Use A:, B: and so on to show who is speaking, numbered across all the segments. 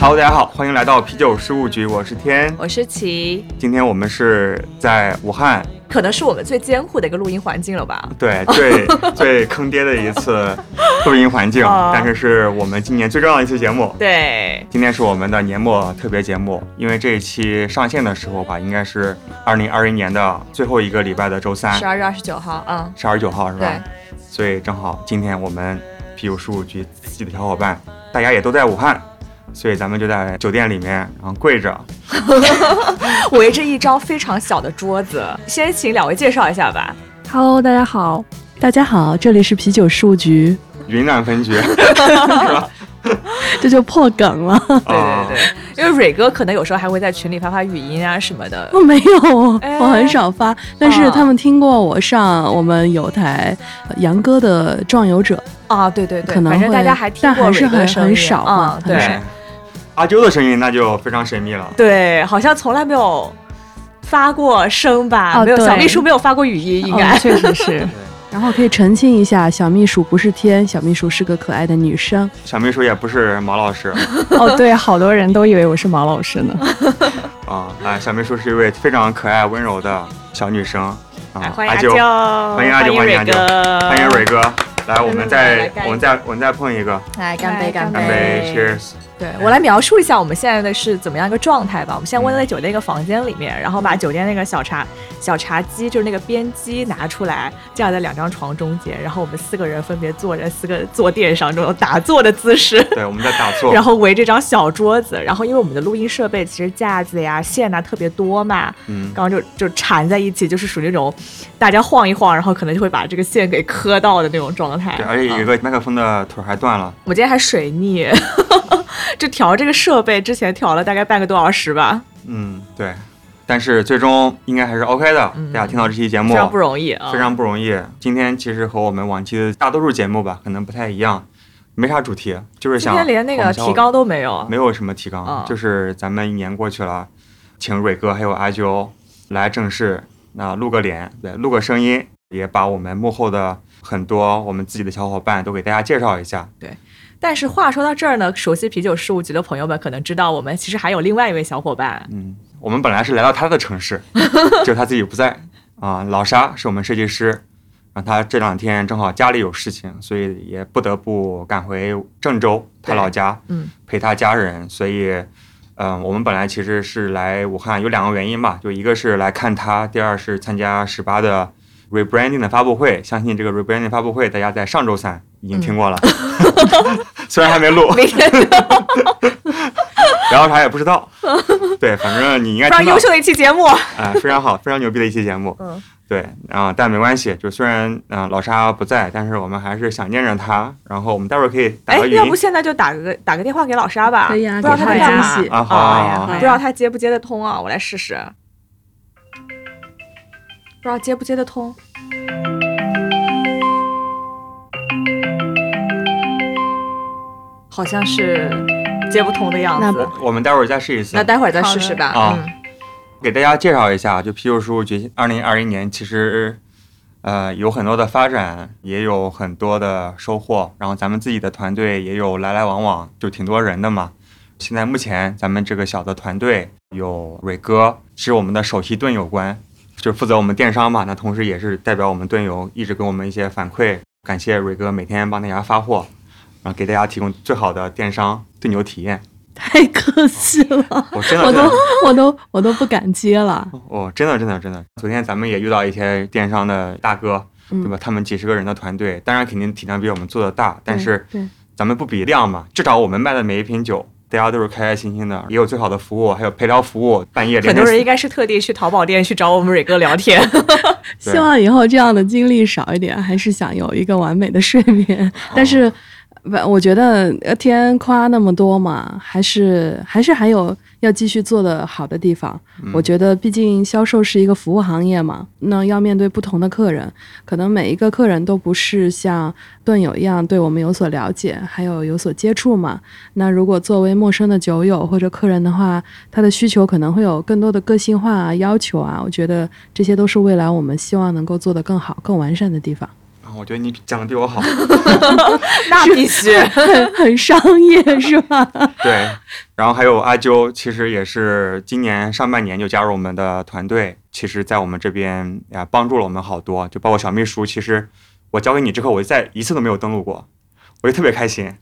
A: Hello，大家好，欢迎来到啤酒事务局，我是天。
B: 我是齐，
A: 今天我们是在武汉，
B: 可能是我们最艰苦的一个录音环境了吧？
A: 对，最最坑爹的一次 录音环境，
B: 哦
A: 但是是我们今年最重要的一期节目。
B: 对，
A: 今天是我们的年末特别节目，因为这一期上线的时候吧，应该是二零二一年的最后一个礼拜的周三
B: 十，二月二十九号，嗯，
A: 十二月九号是吧
B: 对？
A: 所以正好今天我们啤酒事务局自己的小伙伴，大家也都在武汉，所以咱们就在酒店里面，然后跪着，
B: 围着一张非常小的桌子。先请两位介绍一下吧。
C: Hello，大家好，大家好，这里是啤酒事务局，
A: 云南分局，
C: 这就破梗了。
B: 对
A: 啊
B: 对对，因为蕊哥可能有时候还会在群里发发语音啊什么的。
C: 我没有，
B: 哎。
C: 我很少发，但是他们听过我上我们有台呃杨哥的《壮游者。
B: 啊，对对对，
C: 可能
B: 反正大家还听
C: 但
B: 过
C: 还是很很少嘛
B: 啊，对。
C: 很少。
A: 对，阿啾的声音那就非常神秘了。
B: 对，好像从来没有发过声吧？没有，小秘书没有发过语音，应该。
C: 哦确实是。然后可以澄清一下，小秘书不是天，小秘书是个可爱的女生。
A: 小秘书也不是毛老师
C: 哦，对，好多人都以为我是毛老师呢。
A: 啊，啊，小秘书是一位非常可爱温柔的小女生
B: 来
A: 啊，阿啾，
B: 欢迎阿啾，
A: 欢迎阿啾，欢迎阿啾，
B: 蕊哥，
A: 欢迎蕊哥，来，我们再我们再我们再碰一个，
B: 来干杯，干
A: 干杯，Cheers！
B: 对我来描述一下我们现在的是怎么样一个状态吧。我们现在窝在酒店一个房间里面，然后把酒店那个小茶小茶几，就是那个边机拿出来，架在两张床中间，然后我们四个人分别坐在四个坐垫上这种打坐的姿势。
A: 对，我们在打坐，
B: 然后围这张小桌子，然后因为我们的录音设备其实架子呀、线呐特别多嘛，
A: 嗯，
B: 刚刚就就缠在一起，就是属于那种大家晃一晃，然后可能就会把这个线给磕到的那种状态。
A: 对，而且有一
B: 啊
A: 个麦克风的腿还断了，
B: 我今天还水逆，就调这个设备之前调了大概半个多小时吧，
A: 嗯，对，但是最终应该还是 OK 的。
B: 嗯。
A: 大家听到这期节目
B: 非常不容易啊，
A: 非常不容易。今天其实和我们往期的大多数节目吧，可能不太一样，没啥主题，就是想今
B: 天连那个提纲都没有，
A: 没有什么提纲，
B: 嗯
A: 就是咱们一年过去了，请蕊哥还有阿啾来正式那露个脸，对，录个声音，也把我们幕后的很多我们自己的小伙伴都给大家介绍一下。
B: 但是话说到这儿呢，熟悉啤酒事务局的朋友们可能知道，我们其实还有另外一位小伙伴，
A: 嗯，我们本来是来到他的城市，就他自己不在啊。老沙是我们设计师，然后他这两天正好家里有事情，所以也不得不赶回郑州他老家，
B: 嗯，
A: 陪他家人。所以，嗯、我们本来其实是来武汉有两个原因吧，就一个是来看他，第二是参加十八的 rebranding 的发布会。相信这个 rebranding 发布会，大家在上周三已经听过了，虽然还没录，
B: 明天
A: 然后啥也不知道。对，反正你应该
B: 非常优。秀的一期节目，
A: 哎，非常好，非常牛逼的一期节目。
B: 嗯，
A: 对，啊、但没关系，就虽然嗯、呃老沙不在，但是我们还是想念着他。然后我们待会儿可以打
B: 哎
A: 个，语音
B: 要不现在就打个打个电话给老沙吧，
C: 可以啊
B: 不知道他在
C: 给他
B: 干嘛
C: 惊喜
A: 啊，好
B: 不知道他接不接得通啊？我来试试，不知道接不接得通。好像是接不通的样子，
A: 我们待会儿再试一次
B: 那，待会儿再试试吧。
A: 啊
B: 嗯，
A: 给大家介绍一下，就啤酒事务局二零二一年其实呃有很多的发展，也有很多的收获。然后咱们自己的团队也有来来往往，就挺多人的嘛。现在目前咱们这个小的团队有蕊哥是我们的首席盾友官，就负责我们电商嘛。那同时也是代表我们盾友一直给我们一些反馈，感谢蕊哥每天帮大家发货，然后给大家提供最好的电商盾友体验。
C: 太可惜了，
A: 我真的
C: 我都我都我都不敢接了。
A: 哦，真的真的真的，昨天咱们也遇到一些电商的大哥，
C: 嗯
A: 对吧？他们几十个人的团队，当然肯定体量比我们做的大，但是
C: 对，
A: 咱们不比量嘛，至少我们卖的每一瓶酒，大家都是开开心心的，也有最好的服务，还有陪聊服务，半夜
B: 很多人应该是特地去淘宝店去找我们蕊哥聊天。
C: 希望以后这样的经历少一点，还是想有一个完美的睡眠。但是不，我觉得呃天夸那么多嘛，还是还是还有要继续做的好的地方。我觉得，毕竟销售是一个服务行业嘛，那要面对不同的客人，可能每一个客人都不是像盾友一样对我们有所了解，还有有所接触嘛。那如果作为陌生的酒友或者客人的话，他的需求可能会有更多的个性化啊、要求啊。我觉得这些都是未来我们希望能够做得更好、更完善的地方。
A: 我觉得你讲的比我好，
B: 那必须
C: 很 很商业是吧？
A: 对，然后还有阿啾，其实也是今年上半年就加入我们的团队，其实在我们这边呀帮助了我们好多，就包括小秘书，其实我交给你之后，我再一次都没有登录过，我就特别开心。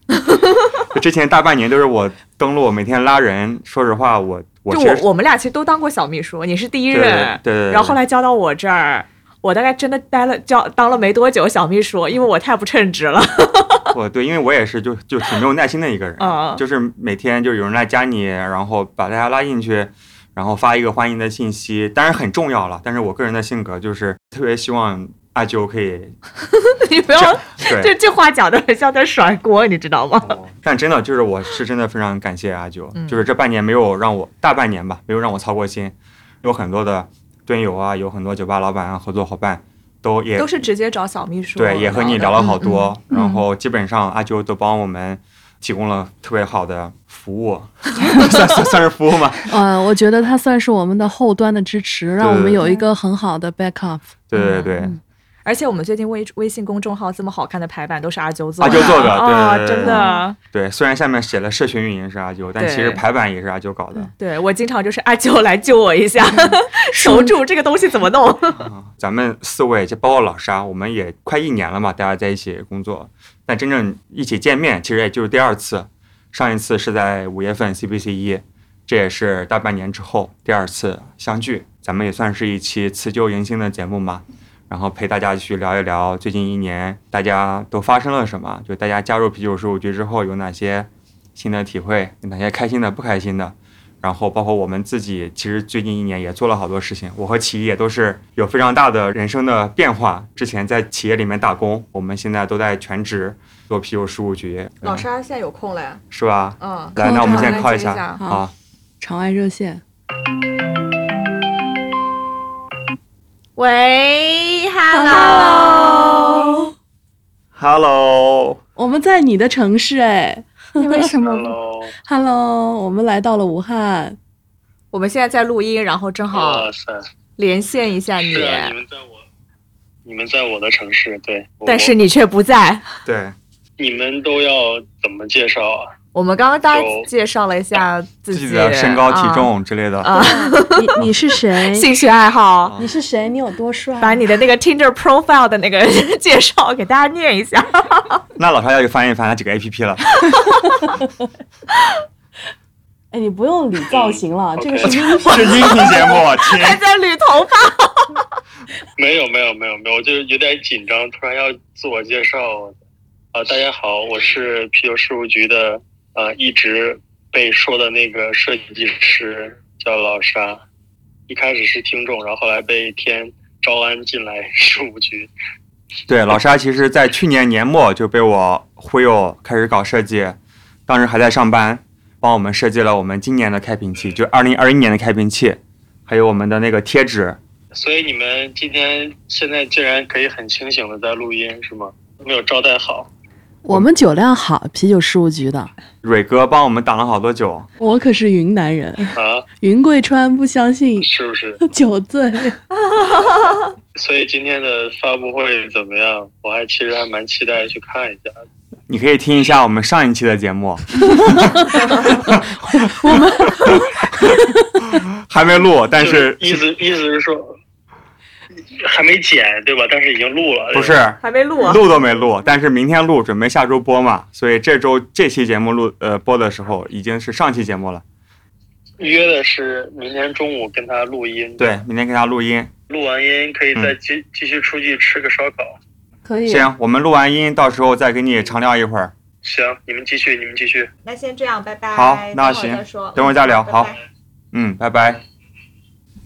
A: 就之前大半年都是我登录，每天拉人，说实话，我我
B: 就我我们俩其实都当过小秘书，你是第一任，
A: 对对，
B: 然后后来交到我这儿。我大概真的待了，叫当了没多久小秘书，因为我太不称职了。
A: 我对，因为我也是就就挺没有耐心的一个人，就是每天就有人来加你，然后把大家拉进去，然后发一个欢迎的信息，当然很重要了。但是我个人的性格就是特别希望阿九可以，
B: 你不要，这这话讲的很像在甩锅，你知道吗？
A: 但真的就是我是真的非常感谢阿啾，就是这半年没有让我大半年吧，没有让我操过心，有很多的。队友啊，有很多酒吧老板啊，合作伙伴都也
B: 都是直接找小秘书，
A: 对，也和你聊了好多，然后基本上阿啾都帮我们提供了特别好的服务，算算算是服务吗？
C: 嗯，我觉得他算是我们的后端的支持，让我们有一个很好的 backup。
A: 对对对。
B: 而且我们最近微微信公众号这么好看的排版都是阿啾做
A: 的，阿啾做的
B: 啊，真的。
A: 对，虽然下面写了社群运营是阿啾，但其实排版也是阿啾搞的。
B: 对我经常就是阿啾来救我一下，守住这个东西怎么弄。
A: 咱们四位就包括老沙，我们也快一年了嘛，大家在一起工作，但真正一起见面其实也就是第二次，上一次是在五月份 CBC 一，这也是大半年之后第二次相聚，咱们也算是一期辞旧迎新的节目嘛。然后陪大家去聊一聊最近一年大家都发生了什么，就大家加入啤酒事务局之后有哪些新的体会，有哪些开心的、不开心的。然后包括我们自己，其实最近一年也做了好多事情。我和企业都是有非常大的人生的变化。之前在企业里面打工，我们现在都在全职做啤酒事务局。
B: 老沙现在有空了呀？
A: 是吧？
B: 嗯。
A: 来，那我们先靠
B: 一
A: 下
C: 好，场外热线。
B: 喂，Hello，Hello，
C: 我们在你的城市哎，
B: 你为什么
C: ？Hello，我们来到了武汉，
B: 我们现在在录音，然后正好连线一下你。
D: 你们在我，你们在我的城市，对，
B: 但是你却不在。
A: 对，
D: 你们都要怎么介绍啊？
B: 我们刚刚大家介绍了一下自
A: 己的身高、体重之类的。
C: 啊，你你是谁？
B: 兴趣爱好？
C: 你是谁？你有多帅？
B: 把你的那个 Tinder profile 的那个 介绍给大家念一下。
A: 那老沙要去翻一翻那几个 APP 了。
C: 哎，你不用捋造型了，这个是
A: 音是音频节目，
B: 还在捋头发。
D: 没有没有没有没有，我就有点紧张，突然要自我介绍。啊，大家好，我是啤酒事务局的。呃，一直被说的那个设计师叫老沙，一开始是听众，然后后来被天招安进来事务局。
A: 对，老沙其实在去年年末就被我忽悠开始搞设计，当时还在上班，帮我们设计了我们今年的开瓶器，就二零二一年的开瓶器，还有我们的那个贴纸。
D: 所以你们今天现在竟然可以很清醒的在录音是吗？没有招待好。
C: 我们酒量好，啤酒事务局的
A: 蕊哥帮我们挡了好多酒。
C: 我可是云南人
D: 啊，
C: 云贵川不相信
D: 是不是
C: 酒醉？
D: 所以今天的发布会怎么样？我还其实还蛮期待去看一下。
A: 你可以听一下我们上一期的节目。
C: 我们
A: 还没录，但是
D: 意思意思是说。还没剪对吧？但是已经录了。
A: 不是，
B: 还没录，
A: 录都没录。但是明天录，准备下周播嘛。所以这周这期节目录呃播的时候，已经是上期节目了。
D: 约的是明天中午跟他录音。
A: 对，明天跟他录音。
D: 录完音可以再继继续出去吃个烧烤。
C: 可以。
A: 行，我们录完音，到时候再给你长聊一会儿。
D: 行，你们继续，你们继续。
B: 那先这样，拜拜。
A: 好，那行，等会儿再聊。好，嗯，拜拜。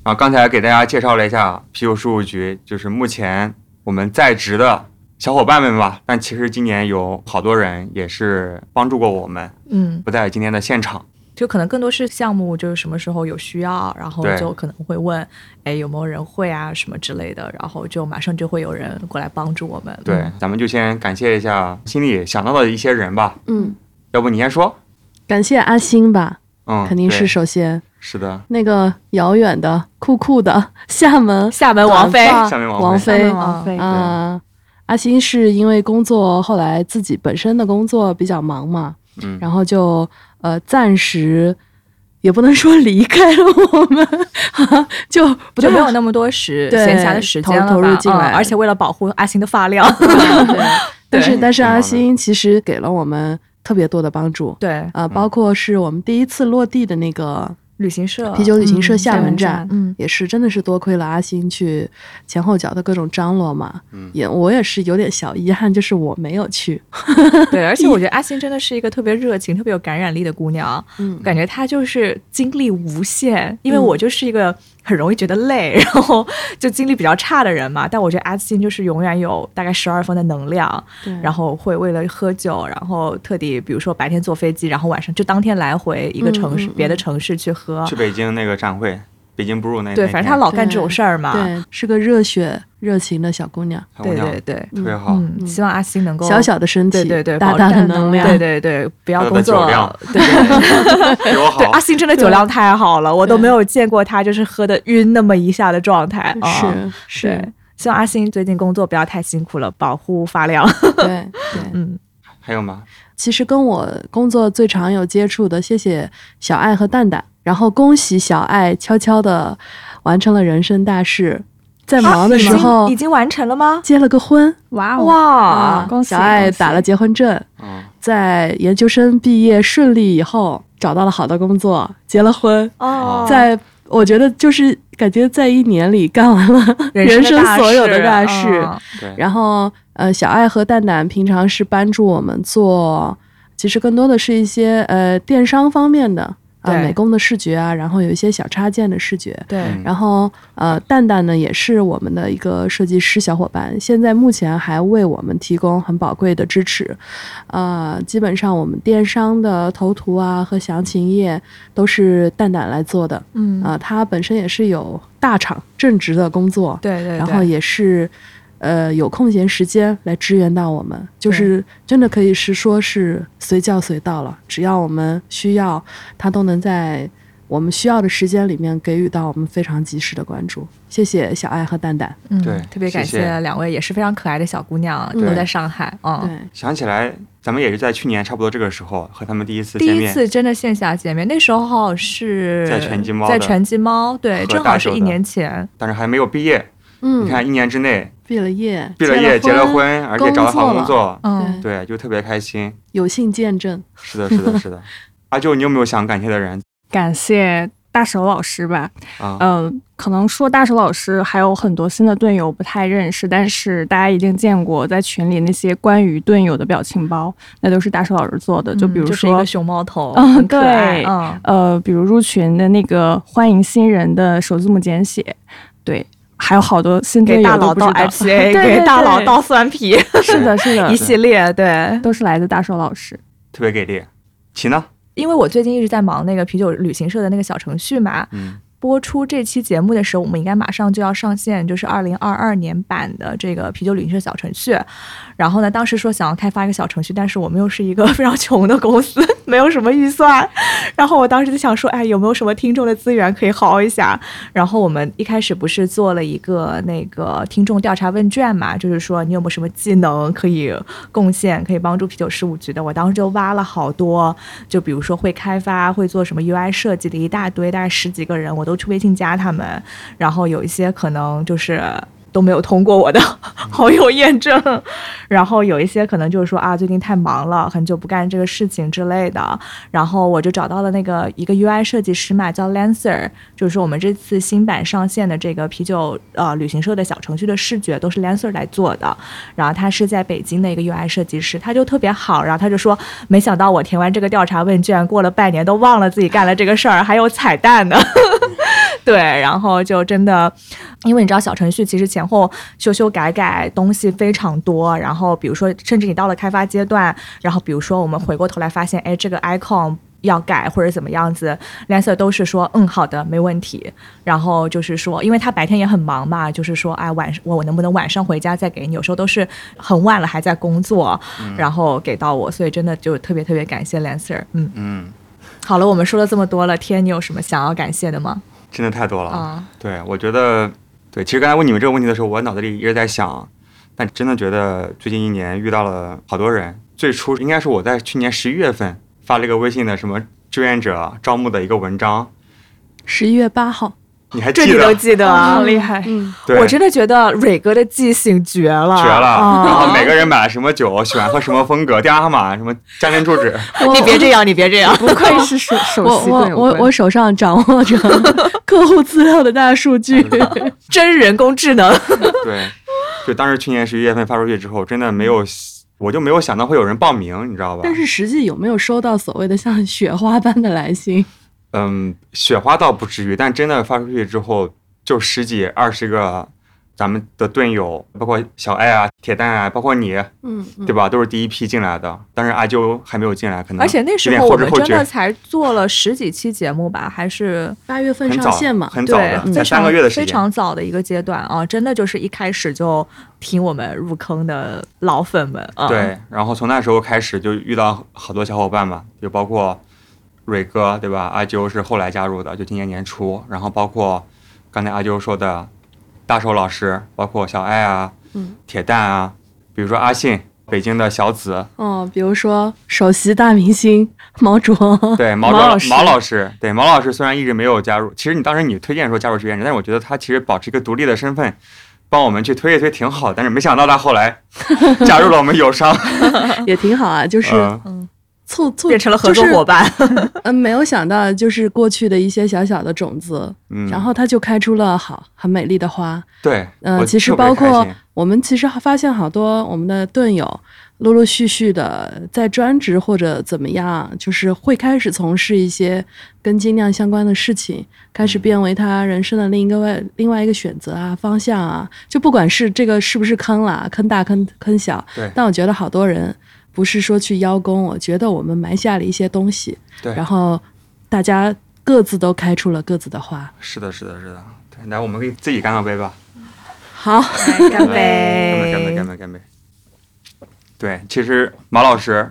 A: 啊，刚才给大家介绍了一下啤酒事务局，就是目前我们在职的小伙伴们吧。但其实今年有好多人也是帮助过我们，
B: 嗯，
A: 不在今天的现场。
B: 就可能更多是项目，就是什么时候有需要，然后就可能会问，哎，有没有人会啊什么之类的，然后就马上就会有人过来帮助我们。
A: 对，
B: 嗯
A: 咱们就先感谢一下心里想到的一些人吧。
C: 嗯，
A: 要不你先说？
C: 感谢阿星吧，
A: 嗯，
C: 肯定是首先
A: 是的。
C: 那个遥远的酷酷的 厦门
B: 厦门王菲，
A: 厦门王
C: 王
A: 菲
C: 菲
E: 厦门王菲
C: 啊、阿星是因为工作后来自己本身的工作比较忙嘛，
A: 嗯，
C: 然后就呃暂时也不能说离开了我们，就不
B: 就没有那么多时 闲暇的时间了
C: 投投入进来。
B: 嗯而且为了保护阿星的发量，
C: 对，但是但是阿星其实给了我们特别多的帮助，
B: 对，
C: 呃，包括是我们第一次落地的那个
B: 旅行社
C: 啤酒旅行社
B: 嗯
C: 厦门站，
B: 嗯，
C: 也是真的是多亏了阿星去前后脚的各种张罗嘛，
A: 嗯。
C: 也我也是有点小遗憾，就是我没有去，
B: 对，而且我觉得 阿星真的是一个特别热情、特别有感染力的姑娘，
C: 嗯。
B: 感觉她就是精力无限。因为
C: 嗯。
B: 我就是一个很容易觉得累，然后就精力比较差的人嘛。但我觉得阿星就是永远有大概十二分的能量，然后会为了喝酒，然后特地比如说白天坐飞机，然后晚上就当天来回一个城市、
C: 嗯嗯嗯
B: 别的城市去喝。
A: 去北京那个展会，北京 brew 那
B: 对，反正她老干这种事儿嘛。
C: 对，是个热血热情的小姑娘，
B: 对对对，
A: 特别好。
B: 嗯，希望阿星能够
C: 小小的身体，
B: 对对对，
C: 大大的能量，
B: 对对对，不要工作对 对阿。星真的酒量太好了，我都没有见过他就是喝的晕那么一下的状态。啊
C: 是是，，
B: 希望阿星最近工作不要太辛苦了，保护发量。
C: 对 对。
B: 嗯，
A: 还有吗？
C: 其实跟我工作最常有接触的，谢谢小爱和蛋蛋，然后恭喜小爱悄悄的完成了人生大事，在忙的时候
B: 啊已经已经完成了吗？
C: 结了个婚。
E: 哇哦，
B: 哇
C: 啊，
E: 恭喜
C: 小爱打了结婚证，
A: 嗯，
C: 在研究生毕业顺利以后，找到了好的工作，结了婚，
B: 哦，
C: 在我觉得就是感觉在一年里干完了人生 所有的
B: 事。
C: 大事。然后呃，小爱和蛋蛋平常是帮助我们做，其实更多的是一些呃电商方面的啊、
B: 对
C: 美工的视觉啊，然后有一些小插件的视觉。
B: 对，
A: 嗯
C: 然后呃，蛋蛋呢也是我们的一个设计师小伙伴，现在目前还为我们提供很宝贵的支持。呃，基本上我们电商的头图啊和详情页都是蛋蛋来做的。
B: 嗯
C: 啊、他本身也是有大厂正职的工作，
B: 对对，
C: 然后也是呃有空闲时间来支援到我们，就是真的可以是说是随叫随到了，只要我们需要，他都能在我们需要的时间里面给予到我们非常及时的关注。谢谢小爱和蛋蛋。
B: 嗯
A: 对
B: 特别感
A: 谢
B: 两位也是非常可爱的小姑娘，
C: 嗯
B: 都在上海。嗯，
C: 对，
A: 想起来，咱们也是在去年差不多这个时候和他们第一次
B: 第一。次真的线下见面，那时候是
A: 在拳击猫
B: 在拳击猫，对，正好是一年前。
A: 但是还没有毕业。
C: 嗯，
A: 你看，一年之内
C: 毕了业，
A: 毕了业、结
C: 了
A: 了，婚，而且找了好工作，
B: 嗯，
A: 对，就特别开心。
C: 有幸见证。
A: 是的，是的，是的。阿舅，你有没有想感谢的人
E: 感谢大手老师吧。
A: 啊？
E: 嗯、可能说大手老师还有很多新的队友不太认识，但是大家一定见过在群里那些关于队友的表情包，那都是大手老师做的。就比如
B: 嗯就是一
E: 说
B: 个，熊猫头，
E: 嗯
B: 很可爱
E: 对
B: 嗯，
E: 呃，比如入群的那个欢迎新人的首字母简写，对，还有好多新
B: 给大佬倒 IPA，
E: 对对
B: 给大佬
E: 对
B: 倒蒜皮，
E: 是的，是的
B: 一，系列对。
E: 都是来自大寿老师。
A: 特别给力。齐呢？
B: 因为我最近一直在忙那个啤酒旅行社的那个小程序嘛，
A: 嗯，
B: 播出这期节目的时候，我们应该马上就要上线，就是二零二二年版的这个啤酒旅行社小程序。然后呢，当时说想要开发一个小程序，但是我们又是一个非常穷的公司，没有什么预算。然后我当时就想说，哎，有没有什么听众的资源可以薅一下？然后我们一开始不是做了一个那个听众调查问卷嘛，就是说你有没有什么技能可以贡献，可以帮助啤酒事务局的。我当时就挖了好多，就比如说会开发、会做什么 UI 设计的一大堆，大概十几个人，我都去微信加他们。然后有一些可能就是。都没有通过我的 好友验证，然后有一些可能就是说啊，最近太忙了，很久不干这个事情之类的，然后我就找到了那个一个 UI 设计师嘛，叫 Lancer，就是说我们这次新版上线的这个啤酒呃旅行社的小程序的视觉都是 Lancer 来做的，然后他是在北京的一个 UI 设计师，他就特别好，然后他就说，没想到我填完这个调查问卷，过了半年都忘了自己干了这个事儿，还有彩蛋呢。对，然后就真的，因为你知道小程序其实前后修修改改东西非常多，然后比如说甚至你到了开发阶段，然后比如说我们回过头来发现，哎，这个 icon。要改或者怎么样子，Lancer 都是说嗯好的没问题，然后就是说，因为他白天也很忙嘛，就是说哎晚我我能不能晚上回家再给你？有时候都是很晚了还在工作，然后给到我，所以真的就特别特别感谢 Lancer。嗯
A: 嗯，
B: 好了，我们说了这么多了，天，你有什么想要感谢的吗？
A: 真的太多了。
B: 啊，
A: 对，我觉得对，其实刚才问你们这个问题的时候，我脑子里一直在想，但真的觉得最近一年遇到了好多人。最初应该是我在去年十一月份。发了一个微信的什么志愿者招募的一个文章，
C: 十一月八号，
A: 你还记得？
B: 这你都记得啊，
E: 好厉害！
C: 嗯，
A: 对，
B: 我真的觉得蕊哥的记性绝了，
A: 绝了。
B: 啊
A: 然后每个人买了什么酒，喜欢喝什么风格，电话号码，什么家庭住址，
B: 你别这样，你别这样。
E: 不愧是首首
C: 我我
E: 席
C: 我我手上掌握着客户资料的大数据，
B: 真人工智能，
A: 对，就当时去年十一月份发出去之后，真的没有，我就没有想到会有人报名，你知道吧？
C: 但是实际有没有收到所谓的像雪花般的来信？
A: 嗯，雪花倒不至于，但真的发出去之后，就十几二十个咱们的队友，包括小爱啊、铁蛋啊，包括你，
C: 嗯，嗯
A: 对吧？都是第一批进来的，但是阿啾还没有进来，可能
B: 而且那时候我们真的才做了十几期节目吧，还是
C: 八月份上线嘛，
B: 对
A: 很早的，，才三个月的时间。
B: 非常早的一个阶段啊，真的就是一开始就挺我们入坑的老粉们啊，
A: 对，然后从那时候开始就遇到好多小伙伴嘛，就包括蕊哥，对吧？阿啾是后来加入的，就今年年初，然后包括刚才阿啾说的大手老师，包括小爱啊，
C: 嗯，
A: 铁蛋啊，比如说阿信，北京的小紫，
C: 哦，比如说首席大明星毛卓，
A: 对毛卓
B: 毛老师
A: 毛老师，对毛老师虽然一直没有加入，其实你当时你推荐说加入志愿者，但是我觉得他其实保持一个独立的身份。帮我们去推一推挺好，但是没想到他后来 加入了我们友商，
C: 也挺好啊，就是
A: 嗯
C: 凑凑
B: 变成了合作伙。伴，
C: 就是嗯，没有想到就是过去的一些小小的种子，
A: 嗯，
C: 然后它就开出了好很美丽的花。
A: 对，
C: 呃，其实包括我们其实发现好多我们的队友陆陆续续的在专职或者怎么样，就是会开始从事一些跟精酿相关的事情，开始变为他人生的另一个外另外一个选择啊方向啊。就不管是这个是不是坑啦，坑大坑坑小，
A: 对
C: 但我觉得好多人不是说去邀功，我觉得我们埋下了一些东西，
A: 对，
C: 然后大家各自都开出了各自的花。
A: 是的，是的，是的。对，来，我们给自己干个杯吧，
C: 好，
B: 干
A: 干杯，干杯，干杯，干杯。对，其实马老师，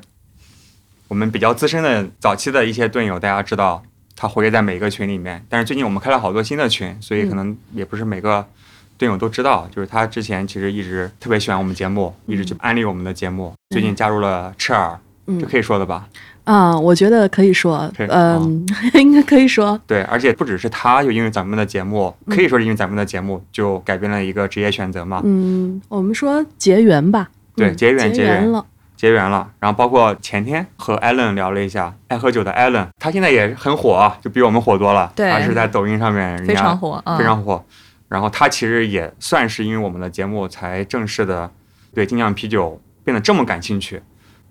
A: 我们比较资深的早期的一些队友，大家知道他活跃在每一个群里面，但是最近我们开了好多新的群，所以可能也不是每个队友都知道，就是他之前其实一直特别喜欢我们节目，一直去安利我们的节目，最近加入了赤耳，
C: 嗯。
A: 这可以说的吧？
C: 啊、我觉得可以说，嗯，应该可以说，
A: 对，而且不只是他，就因为咱们的节目，可以说是因为咱们的节目就改变了一个职业选择嘛。
C: 嗯，我们说结缘吧，嗯
A: 对结缘
C: 结
A: 结缘
C: 了，
A: 结缘了，然后包括前天和艾伦聊了一下，爱喝酒的艾伦，他现在也很火啊，就比我们火多了。
B: 对。
A: 他是在抖音上面人家
B: 非常火，嗯。
A: 非常火。然后他其实也算是因为我们的节目才正式的对精酿啤酒变得这么感兴趣。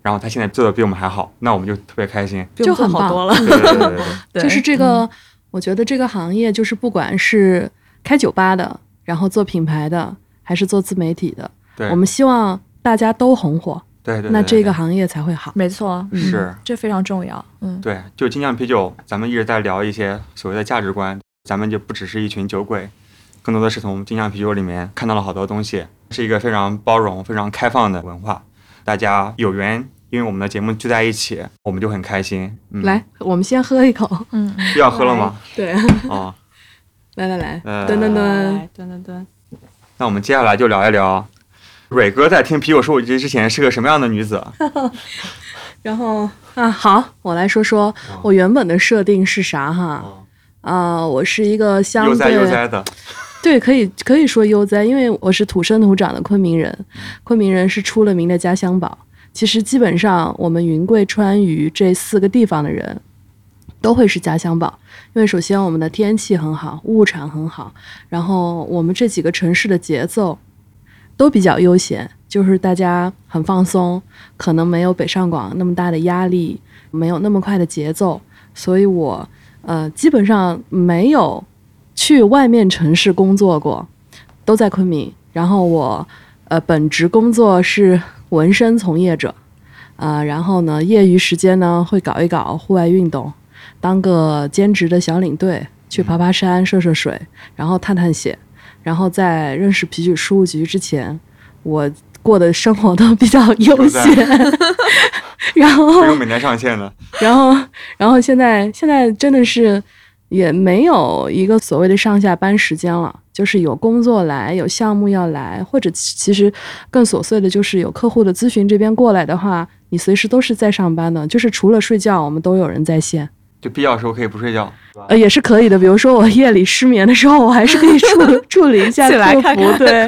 A: 然后他现在做的比我们还好，那我们就特别开心。
C: 就很
B: 多了。
A: 对对对 对对，
C: 就是这个，我觉得这个行业就是不管是开酒吧的，然后做品牌的，还是做自媒体的，
A: 对
C: 我们希望大家都红火，
A: 对对对，
C: 那这个行业才会好。
B: 没错，嗯
A: 是
B: 这非常重要。嗯，
A: 对，就精酿啤酒，咱们一直在聊一些所谓的价值观，咱们就不只是一群酒鬼，更多的是从精酿啤酒里面看到了好多东西，是一个非常包容、非常开放的文化。大家有缘，因为我们的节目聚在一起，我们就很开心。嗯、
C: 来，我们先喝一口。
B: 嗯，
A: 又 要喝了吗？
C: 对，
A: 啊、
C: 来来来，
A: 呃
C: 蹲蹲蹲。
E: 来蹲蹲蹲，
A: 那我们接下来就聊一聊，蕊哥在听啤酒事之前是个什么样的女子？
C: 然后啊，好，我来说说我原本的设定是啥哈。
A: 哦
C: 啊、我是一个相
A: 悠哉悠哉的，
C: 对，可以可以说悠哉，因为我是土生土长的昆明人，昆明人是出了名的家乡宝。其实基本上我们云贵川渝这四个地方的人，都会是家乡宝，因为首先我们的天气很好，物产很好，然后我们这几个城市的节奏都比较悠闲，就是大家很放松，可能没有北上广那么大的压力，没有那么快的节奏，所以我呃基本上没有去外面城市工作过，都在昆明。然后我呃本职工作是纹身从业者，啊、然后呢业余时间呢会搞一搞户外运动，当个兼职的小领队，去爬爬山、涉涉水，然后探探险。然后在认识啤酒事务局之前，我过的生活都比较悠闲，然后
A: 不用每天上线的。
C: 然后，然后现在现在真的是也没有一个所谓的上下班时间了，就是有工作来，有项目要来，或者其其实更琐碎的就是有客户的咨询这边过来的话，你随时都是在上班的，就是除了睡觉，我们都有人在线。
A: 就必要时候可以不睡觉。
C: 呃，也是可以的。比如说我夜里失眠的时候，我还是可以处 处理一下客服。对，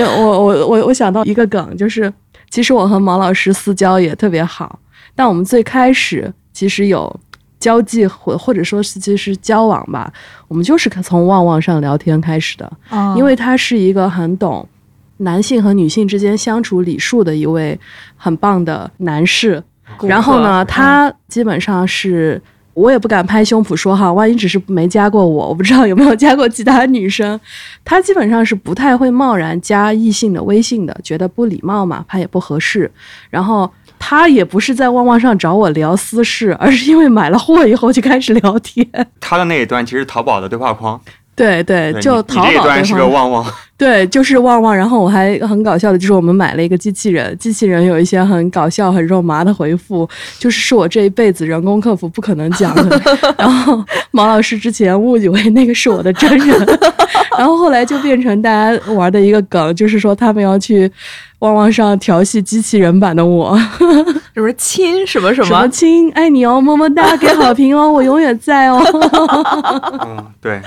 C: 我我我我想到一个梗，就是其实我和毛老师私交也特别好，但我们最开始其实有交际或或者说是其实交往吧，我们就是从旺旺上聊天开始的，
B: 哦
C: 因为他是一个很懂男性和女性之间相处礼数的一位很棒的男士。然后呢，他基本上是。我也不敢拍胸脯说哈，万一只是没加过我，我不知道有没有加过其他女生。他基本上是不太会贸然加异性的微信的，觉得不礼貌嘛，怕也不合适。然后他也不是在旺旺上找我聊私事，而是因为买了货以后就开始聊天。
A: 他的那一端其实淘宝的对话框，
C: 对对，
A: 对
C: 就淘宝对
A: 端是个旺旺，
C: 对，就是旺旺。然后我还很搞笑的，就是我们买了一个机器人，机器人有一些很搞笑、很肉麻的回复，就是是我这一辈子人工客服不可能讲的。然后毛老师之前误以为那个是我的真人，然后后来就变成大家玩的一个梗，就是说他们要去旺旺上调戏机器人版的我，
B: 什么亲什么什
C: 什么
B: 么，
C: 亲爱你哦，么么哒，给好评哦，我永远在哦。
A: 嗯，对。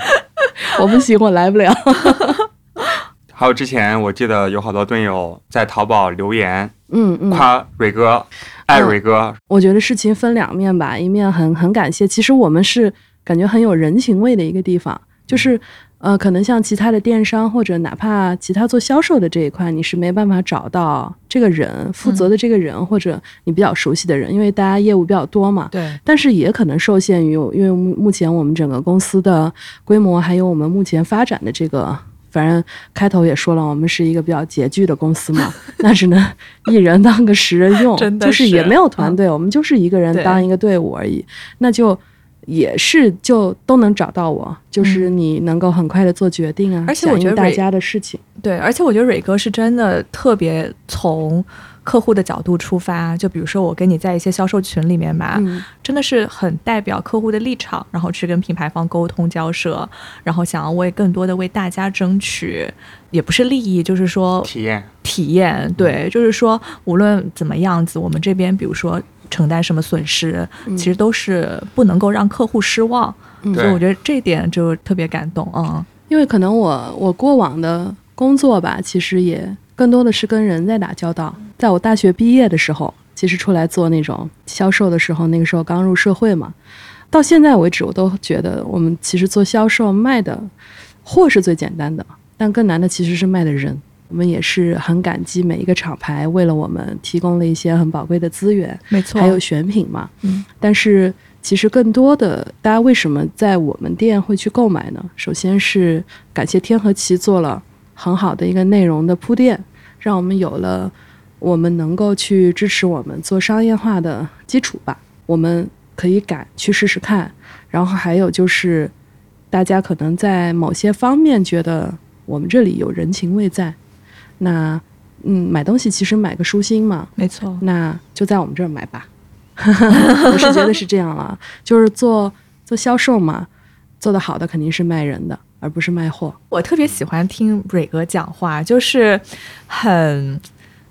C: 我不行，我来不了。
A: 还有之前我记得有好多队友在淘宝留言
C: 嗯嗯。
A: 夸蕊哥，爱蕊哥，
C: 我觉得事情分两面吧，一面很很感谢，其实我们是感觉很有人情味的一个地方，就是呃，可能像其他的电商或者哪怕其他做销售的这一块，你是没办法找到这个人负责的这个人、或者你比较熟悉的人，因为大家业务比较多嘛。
B: 对，
C: 但是也可能受限于，因为目目前我们整个公司的规模，还有我们目前发展的这个，反正开头也说了，我们是一个比较拮据的公司嘛，那只能一人当个十人用，
B: 真的
C: 就是也没有团队，我们就是一个人当一个队伍而已，那就。也是就都能找到我，就是你能够很快的做决定啊，
B: 而且我
C: 响应大
B: 觉得大
C: 家的事情，
B: 对，而且我觉得蕊哥是真的特别从客户的角度出发，就比如说我跟你在一些销售群里面吧，
C: 嗯。
B: 真的是很代表客户的立场，然后去跟品牌方沟通交涉，然后想要为更多的为大家争取，也不是利益，就是说
A: 体验，
B: 体验，对，就是说无论怎么样子，我们这边比如说承担什么损失，其实都是不能够让客户失望，
C: 嗯。
B: 所以我觉得这一点就特别感动，嗯，
C: 因为可能我我过往的工作吧，其实也更多的是跟人在打交道。在我大学毕业的时候，其实出来做那种销售的时候，那个时候刚入社会嘛，到现在为止，我都觉得我们其实做销售卖的货是最简单的，但更难的其实是卖的人。我们也是很感激每一个厂牌为了我们提供了一些很宝贵的资源，
B: 没错，
C: 还有选品嘛。
B: 嗯，
C: 但是其实更多的，大家为什么在我们店会去购买呢？首先是感谢天和奇做了很好的一个内容的铺垫，让我们有了我们能够去支持我们做商业化的基础吧。我们可以敢去试试看，然后还有就是，大家可能在某些方面觉得我们这里有人情味在，那嗯，买东西其实买个舒心嘛，
B: 没错，
C: 那就在我们这儿买吧。我是觉得是这样了，就是做做销售嘛，做得好的肯定是卖人的，而不是卖货。
B: 我特别喜欢听蕊哥讲话，就是很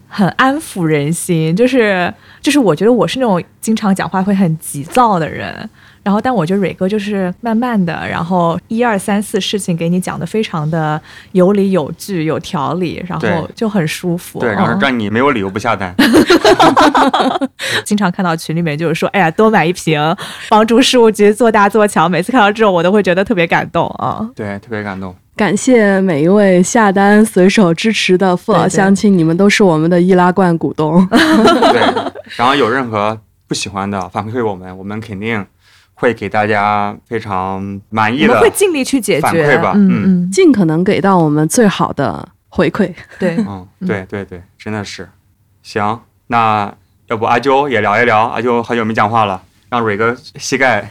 B: 很安抚人心，就是就是我觉得我是那种经常讲话会很急躁的人，然后但我觉得蕊哥就是慢慢的，然后一二三四事情给你讲的非常的有理有据、有条理，然后就很舒服。
A: 对，然后
B: 嗯
A: 让你没有理由不下单。
B: 经常看到群里面就是说，哎呀，多买一瓶，帮助事务局做大做强。每次看到这种，我都会觉得特别感动啊。
A: 对，特别感动。
C: 感谢每一位下单随手支持的父老
B: 对对
C: 乡亲，你们都是我们的易拉罐股东。
A: 对，然后有任何不喜欢的反馈给我们，我们肯定会给大家非常满意的
B: 我们会尽力去解决
A: 反馈吧
B: 嗯
C: 尽可能给到我们最好的回馈。
B: 对，
A: 嗯，对对对，真的是。行，那要不阿啾也聊一聊？阿啾好久没讲话了，让蕊哥膝盖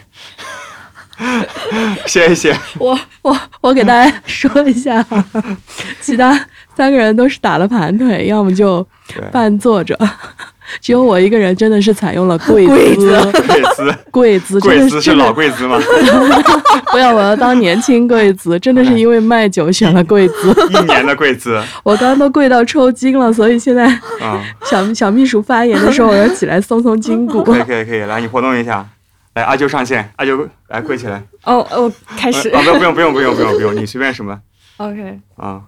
A: 歇一歇。
C: 我我我给大家说一下，其他三个人都是打了盘腿，要么就，半坐着，只有我一个人真的是采用了跪
B: 跪
C: 姿。
A: 跪姿，
C: 跪姿，
A: 跪姿是老跪姿吗？
C: 不要，我要当年轻跪姿，真的是因为卖酒选了跪姿。
A: 一年的跪姿，
C: 我刚刚都跪到抽筋了，所以现在
A: 嗯，
C: 小小秘书发言的时候，我要起来松松筋骨。
A: 可以可以可以，来你活动一下，来阿啾上线，阿啾来跪起来。
E: 哦哦，开始
A: 啊，不不用不用不用不用不用，你随便什么
E: OK，
A: 啊。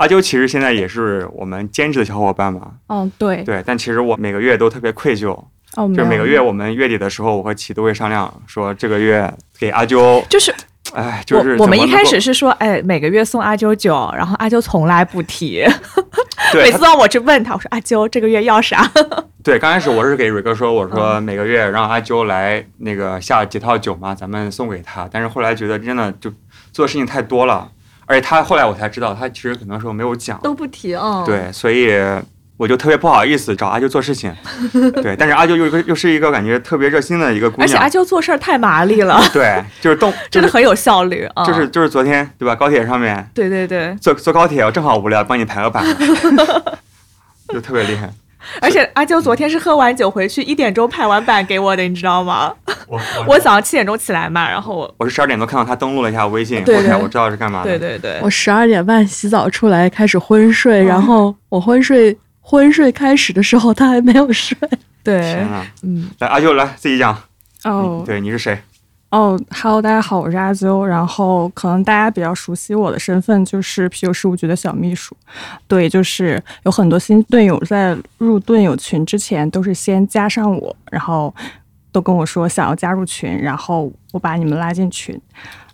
A: 阿啾其实现在也是我们兼职的小伙伴嘛，
E: 哦对，
A: 对，但其实我每个月都特别愧疚，
E: 哦
A: 就每个月我们月底的时候，我和齐都会商量说这个月给阿啾，
B: 就是
A: 哎，就是
B: 我我们一开始是说，哎，每个月送阿啾酒，然后阿啾从来不提，每次让我去问他，我说阿啾这个月要啥？
A: 对，刚开始我是给蕊哥说，我说每个月让阿啾来那个下几套酒嘛，咱们送给他。但是后来觉得真的就做的事情太多了，而且他后来我才知道，他其实很多时候没有讲。
B: 都不提哦。，
A: 对，所以我就特别不好意思找阿啾做事情。对，但是阿啾又又是一个感觉特别热心的一个姑娘。
B: 而且阿啾做事儿太麻利了，
A: 对，就是动，就是
B: 真的很有效率啊。
A: 就是就是昨天对吧？高铁上面
B: 对对对，
A: 坐坐高铁，我正好无聊，帮你排个版，就特别厉害。
B: 而且阿啾昨天是喝完酒回去，一点钟排完版给我的，你知道吗？
A: 我
B: 我早上七点钟起来嘛，然后我，
A: 我是十二点多看到他登录了一下微信，
B: 对对
A: 我我知道是干嘛的。
B: 对对对，
C: 我十二点半洗澡出来开始昏睡，然后我昏睡昏睡开始的时候他还没有睡。
B: 对
A: 天，呐，
B: 嗯，
A: 来阿啾来自己讲。
E: 哦
A: 嗯，对，你是谁？
E: 哦，Hello，大家好，我是阿啾。然后可能大家比较熟悉我的身份就是啤酒事务局的小秘书。对，就是有很多新队友在入队友群之前都是先加上我，然后都跟我说想要加入群，然后我把你们拉进群。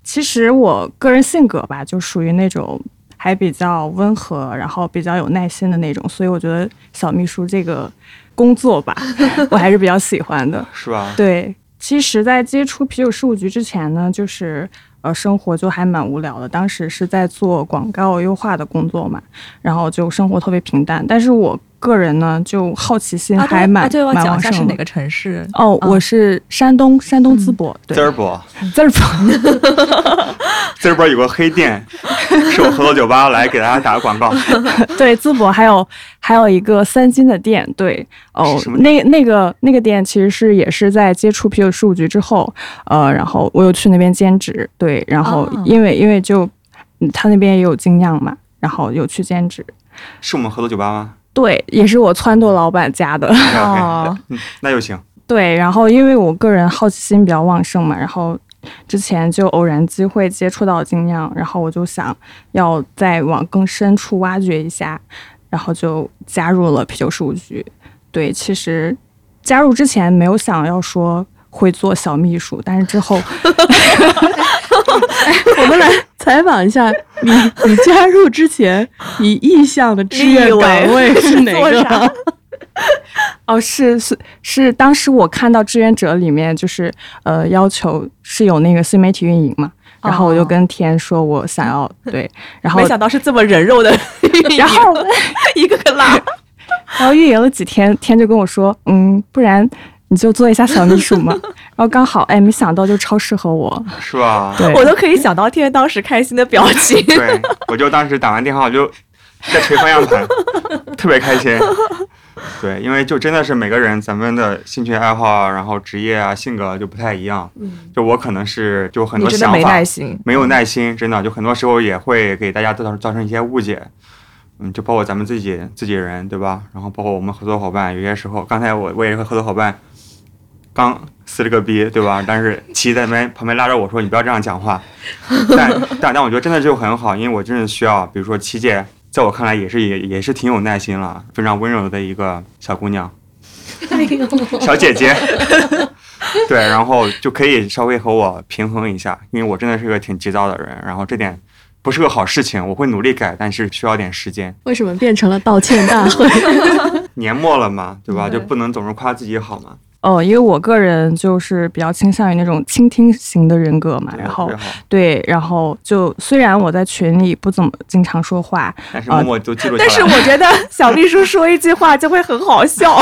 E: 其实我个人性格吧，就属于那种还比较温和，然后比较有耐心的那种，所以我觉得小秘书这个工作吧，我还是比较喜欢的。
A: 是吧？
E: 对，其实，在接触啤酒事务局之前呢，就是呃，生活就还蛮无聊的。当时是在做广告优化的工作嘛，然后就生活特别平淡。但是我个人呢，就好奇心
B: 阿
E: 还蛮、蛮
B: 讲
E: 旺盛的。
B: 一下是哪个城市？
E: 哦，
B: 嗯。
E: 我是山东山东淄博，对，
A: 滋儿博，
E: 淄博，
A: 滋儿博有个黑店，是我合作酒吧来给大家打个广告。
E: 对，淄博还有还有一个三金的店，对，哦那那个那个店其实是也是在接触啤酒事务局之后，呃，然后我又去那边兼职，对，然后
B: 哦。
E: 因为、因为就嗯他那边也有精酿嘛，然后又去兼职，
A: 是我们合作酒吧吗
E: 对，也是我撺掇老板加的
B: 哦
A: 那就行。
E: 对，然后因为我个人好奇心比较旺盛嘛，然后之前就偶然机会接触到精酿，然后我就想要再往更深处挖掘一下，然后就加入了啤酒事务局。对，其实加入之前没有想要说会做小秘书，但是之后
C: 我们来采访一下你，你加入之前你意向的志愿岗位是哪个？
E: 哦，是是是，当时我看到志愿者里面就是呃要求是有那个新媒体运营嘛，然后我就
B: 哦
E: 跟天说我想要对，然后
B: 没想到是这么人肉的运营，
E: 然后
B: 一个个拉。
E: 然后运营了几天，天就跟我说，嗯，不然你就做一下小秘书嘛。然后刚好，哎，没想到就超适合我。
A: 是吧？
E: 对，
B: 我都可以想到天当时开心的表情。
A: 对，我就当时打完电话我就在捶方向盘，特别开心。对，因为就真的是每个人咱们的兴趣爱好啊，然后职业啊、性格就不太一样。就我可能是就很多想法，
B: 耐心，
A: 没有耐心，真的就很多时候也会给大家造成造成一些误解。嗯，就包括咱们自己自己人，对吧？然后包括我们合作伙伴，有些时候，刚才我我也是和合作伙伴刚撕了个逼，对吧？但是琪在边旁边拉着我说：“你不要这样讲话。但”但但我觉得真的就很好，因为我真的需要，比如说琪姐，在我看来也是也也是挺有耐心了，非常温柔的一个小姑娘，小姐姐。对，然后就可以稍微和我平衡一下，因为我真的是个挺急躁的人，然后这点不是个好事情，我会努力改，但是需要点时间。
C: 为什么变成了道歉大会？
A: 年末了嘛，对吧？就不能总是夸自己好嘛。
E: 哦，因为我个人就是比较倾向于那种倾听型的人格嘛，然后对，然后就虽然我在群里不怎么经常说话，
A: 但是默默都记录
B: 但是我觉得小秘书说一句话就会很好笑，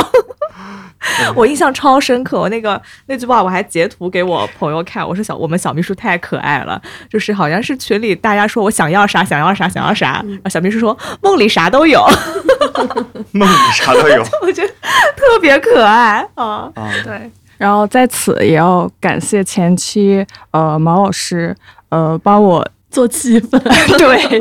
B: 我印象超深刻。我那个那句话我还截图给我朋友看，我说小我们小秘书太可爱了，就是好像是群里大家说我想要啥想要啥想要啥，然后小秘书说梦里啥都有，
A: 梦里啥都有
B: 我觉得特别可爱啊。
A: 啊。
B: 对，
E: 然后在此也要感谢前期呃毛老师呃帮我
C: 做气氛，
E: 对，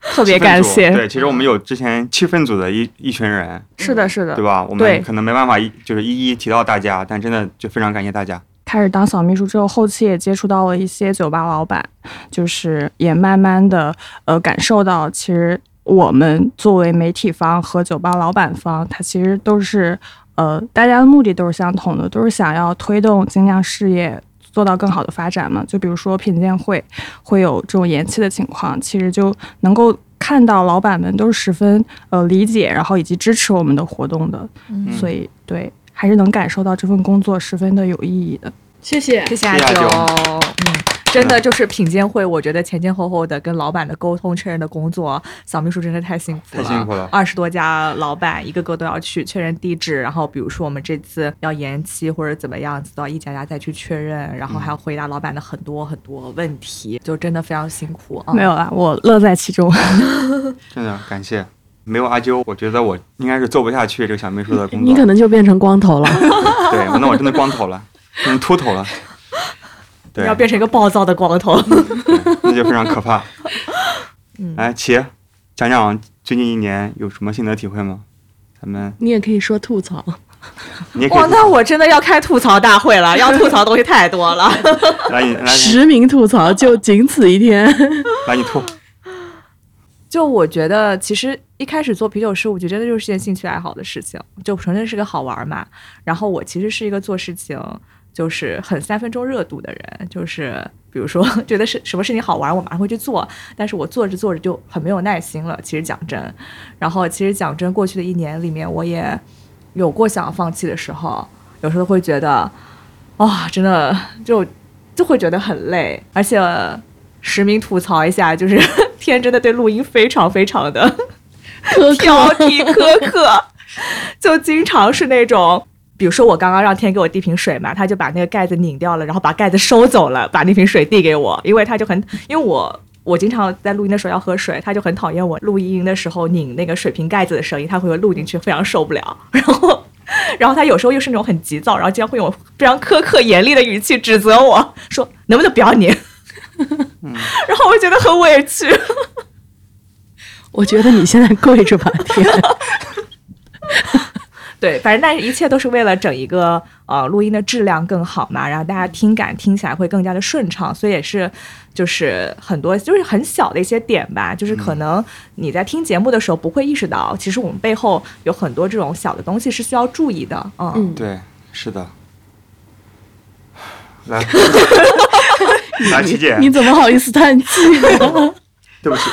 E: 特别感谢，
A: 对，其实我们有之前气氛组的一一群人，
E: 是的，是的
A: 对，吧？我们可能没办法一就是一一提到大家，但真的就非常感谢大家。
E: 开始当小秘书之后，后期也接触到了一些酒吧老板，就是也慢慢的呃感受到，其实我们作为媒体方和酒吧老板方，它其实都是呃大家的目的都是相同的，都是想要推动精酿事业。做到更好的发展嘛？就比如说品鉴会会有这种延期的情况，其实就能够看到老板们都是十分呃理解，然后以及支持我们的活动的，
B: 嗯
E: 所以对还是能感受到这份工作十分的有意义的。
C: 谢谢。
B: 谢谢阿九
A: 谢谢阿九，
B: 嗯。真的就是品鉴会，我觉得前前后后的跟老板的沟通确认的工作，小秘书真的太辛苦了，
A: 太辛苦了
B: 二十多家老板，一个个都要去确认地址，然后比如说我们这次要延期或者怎么样子，都要一家家再去确认，然后还要回答老板的很多很多问题，就真的非常辛苦啊。
E: 没有啦，我乐在其中。
A: 真的感谢，没有阿啾，我觉得我应该是做不下去这个小秘书的工作。
C: 你可能就变成光头了。
A: 对，那我真的光头了，变成秃头了。对，
B: 要变成一个暴躁的光头。
A: 那就非常可怕。
B: 嗯
A: 来，齐讲讲最近一年有什么心得体会吗？咱们
C: 你也可以说吐槽，
A: 你也可以
B: 哇，那我真的要开吐槽大会了，要吐槽的东西太多了。
A: 来你来
C: 实名吐槽就仅此一天。
A: 来你吐，
B: 就我觉得，其实一开始做啤酒事务局真的就是件兴趣爱好的事情，就纯粹是个好玩嘛。然后我其实是一个做事情就是很三分钟热度的人，就是比如说 觉得是什么事情好玩，我马上会去做，但是我做着做着就很没有耐心了。其实讲真，然后其实讲真，过去的一年里面，我也有过想要放弃的时候，有时候会觉得，哇、真的就就会觉得很累，而且实名吐槽一下，就是 天真的对录音非常非常的挑剔苛刻，就经常是那种。比如说，我刚刚让天给我递瓶水嘛，他就把那个盖子拧掉了，然后把盖子收走了，把那瓶水递给我，因为他就很，因为我我经常在录音的时候要喝水，他就很讨厌我录音的时候拧那个水瓶盖子的声音，他会录进去，非常受不了。然后，然后他有时候又是那种很急躁，然后经常会用非常苛刻严厉的语气指责我说能不能不要拧，然后我觉得很委屈。
C: 我觉得你现在跪着吧，天。
B: 对，反正但是一切都是为了整一个呃录音的质量更好嘛，然后大家听感听起来会更加的顺畅，所以也是就是很多就是很小的一些点吧，就是可能你在听节目的时候不会意识到，其实我们背后有很多这种小的东西是需要注意的，嗯，
C: 嗯，
A: 对，是的。来，来，琪姐，
C: 你怎么好意思叹气？
A: 对不起，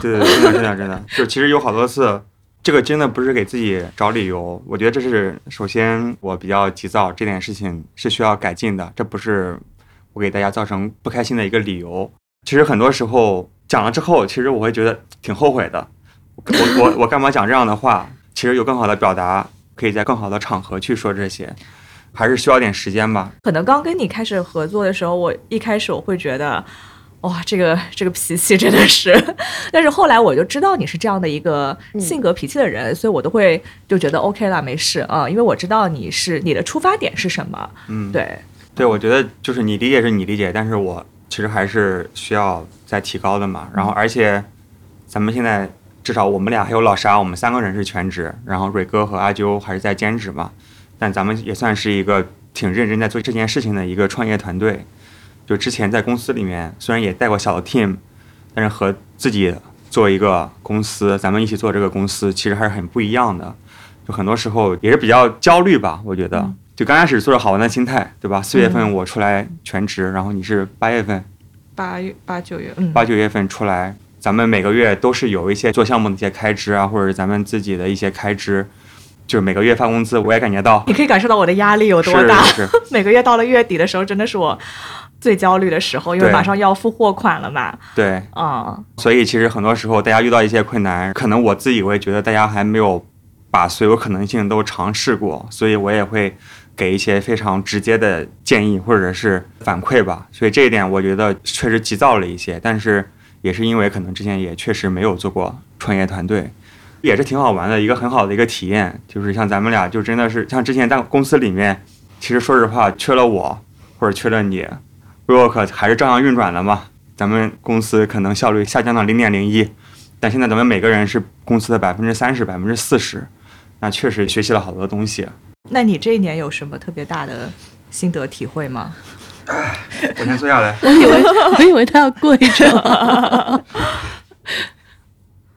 A: 对对对，真的真的真的，就其实有好多次，这个真的不是给自己找理由，我觉得这是首先我比较急躁，这点事情是需要改进的，这不是我给大家造成不开心的一个理由。其实很多时候讲了之后，其实我会觉得挺后悔的，我我我干嘛讲这样的话？其实有更好的表达，可以在更好的场合去说这些，还是需要点时间吧。
B: 可能刚跟你开始合作的时候，我一开始我会觉得。哇，这个这个脾气真的是，但是后来我就知道你是这样的一个性格脾气的人，所以我都会就觉得 OK 啦，没事啊、因为我知道你是你的出发点是什么，
A: 嗯，
B: 对，
A: 对，我觉得就是你理解是你理解，但是我其实还是需要再提高的嘛。然后，而且咱们现在至少我们俩还有老沙，我们三个人是全职，然后蕊哥和阿啾还是在兼职嘛。但咱们也算是一个挺认真在做这件事情的一个创业团队。就之前在公司里面，虽然也带过小的 team，但是和自己做一个公司，咱们一起做这个公司，其实还是很不一样的。就很多时候也是比较焦虑吧，我觉得。就刚开始做着好玩的心态，对吧？四月份我出来全职，然后你是八月份、
B: 八月八九月，嗯，
A: 八九月份出来，咱们每个月都是有一些做项目的一些开支啊，或者是咱们自己的一些开支。就是每个月发工资，我也感觉到
B: 你可以感受到我的压力有多大。
A: 是是是
B: 每个月到了月底的时候，真的是我最焦虑的时候，因为马上要付货款了嘛。
A: 对，
B: 嗯，
A: 所以其实很多时候大家遇到一些困难，可能我自己我也觉得大家还没有把所有可能性都尝试过，所以我也会给一些非常直接的建议或者是反馈吧。所以这一点我觉得确实急躁了一些，但是也是因为可能之前也确实没有做过创业团队。也是挺好玩的一个很好的一个体验，就是像咱们俩就真的是像之前在公司里面，其实说实话缺了我或者缺了你，work 还是照样运转了嘛。咱们公司可能效率下降到零点零一，但现在咱们每个人是公司的百分之三十、百分之四十，那确实学习了好多东西。
B: 那你这一年有什么特别大的心得体会吗？
A: 我先坐下来，
C: 我以为我以为他要跪着。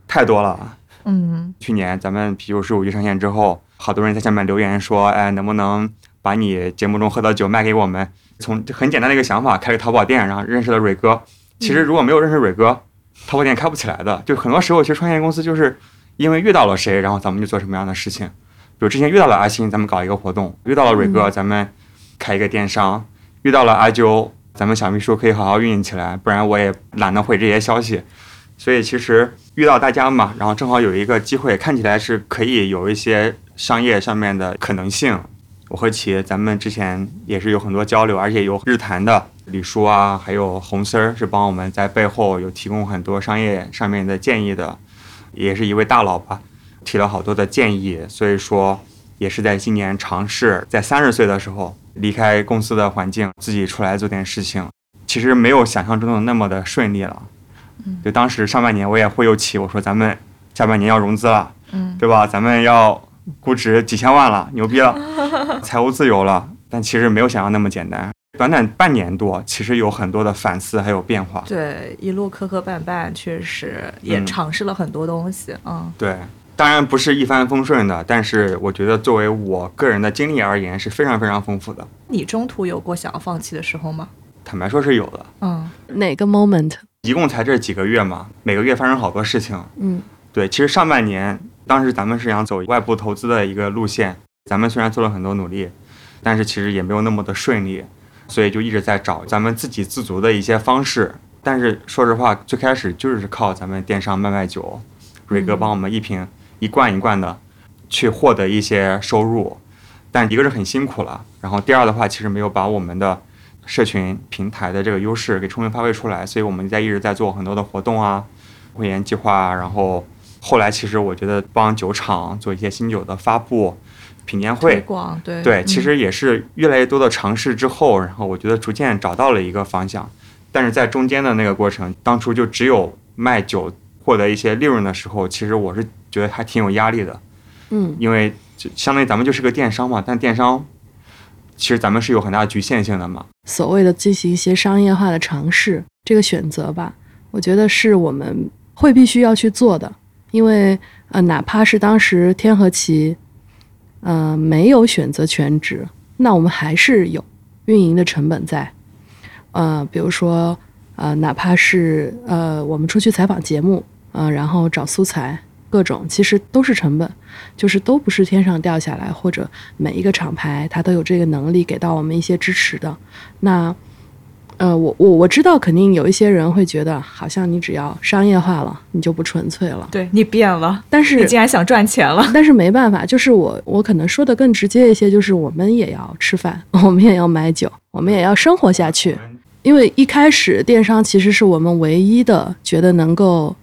A: 太多了。
B: 嗯，
A: 去年咱们啤酒十五一上线之后，好多人在下面留言说，哎，能不能把你节目中喝的酒卖给我们？从很简单的一个想法，开个淘宝店，然后认识了蕊哥。其实如果没有认识蕊哥，淘宝店开不起来的。就很多时候，其实创业公司就是因为遇到了谁，然后咱们就做什么样的事情。比如之前遇到了阿星，咱们搞一个活动；遇到了蕊哥，咱们开一个电商；遇到了阿啾，咱们小秘书可以好好运营起来，不然我也懒得回这些消息。所以其实遇到大家嘛，然后正好有一个机会，看起来是可以有一些商业上面的可能性。我和企业咱们之前也是有很多交流，而且有日坛的李叔啊，还有红丝儿是帮我们在背后有提供很多商业上面的建议的，也是一位大佬吧，提了好多的建议。所以说也是在今年尝试在三十岁的时候离开公司的环境，自己出来做点事情。其实没有想象中的那么的顺利了。就当时上半年我也忽悠期，我说咱们下半年要融资了，
B: 嗯，
A: 对吧？咱们要估值几千万了，牛逼了，财务自由了。但其实没有想象那么简单。短短半年多，其实有很多的反思还有变化。
B: 对，一路磕磕绊绊，确实也
A: 嗯
B: 尝试了很多东西。嗯，
A: 对，当然不是一帆风顺的，但是我觉得作为我个人的经历而言，是非常非常丰富的。
B: 你中途有过想要放弃的时候吗？
A: 坦白说是有的，
B: 嗯，
C: 哪个 moment？
A: 一共才这几个月嘛，每个月发生好多事情。
C: 嗯
A: 对，其实上半年当时咱们是想走外部投资的一个路线，咱们虽然做了很多努力，但是其实也没有那么的顺利，所以就一直在找咱们自给自足的一些方式。但是说实话，最开始就是靠咱们电商卖卖酒，蕊哥帮我们一瓶一罐一罐的去获得一些收入，但一个是很辛苦了，然后第二的话，其实没有把我们的社群平台的这个优势给充分发挥出来，所以我们在一直在做很多的活动啊、会员计划啊，然后后来其实我觉得帮酒厂做一些新酒的发布、品鉴
B: 推
A: 会，
B: 广对
A: 对，
B: 嗯。
A: 其实也是越来越多的尝试之后，然后我觉得逐渐找到了一个方向，但是在中间的那个过程，当初就只有卖酒获得一些利润的时候，其实我是觉得还挺有压力的，
C: 嗯。
A: 因为就相当于咱们就是个电商嘛，但电商其实咱们是有很大局限性的嘛，
C: 所谓的进行一些商业化的尝试，这个选择吧，我觉得是我们会必须要去做的，因为呃，哪怕是当时天河旗，呃，没有选择全职，那我们还是有运营的成本在，呃，比如说呃，哪怕是呃，我们出去采访节目，呃，然后找素材，各种其实都是成本，就是都不是天上掉下来，或者每一个厂牌它都有这个能力给到我们一些支持的。那，呃，我我我知道，肯定有一些人会觉得，好像你只要商业化了，你就不纯粹了。
B: 对你变了，
C: 但是
B: 你竟然想赚钱了。
C: 但是没办法，就是我我可能说的更直接一些，就是我们也要吃饭，我们也要买酒，我们也要生活下去。因为一开始电商其实是我们唯一的觉得能够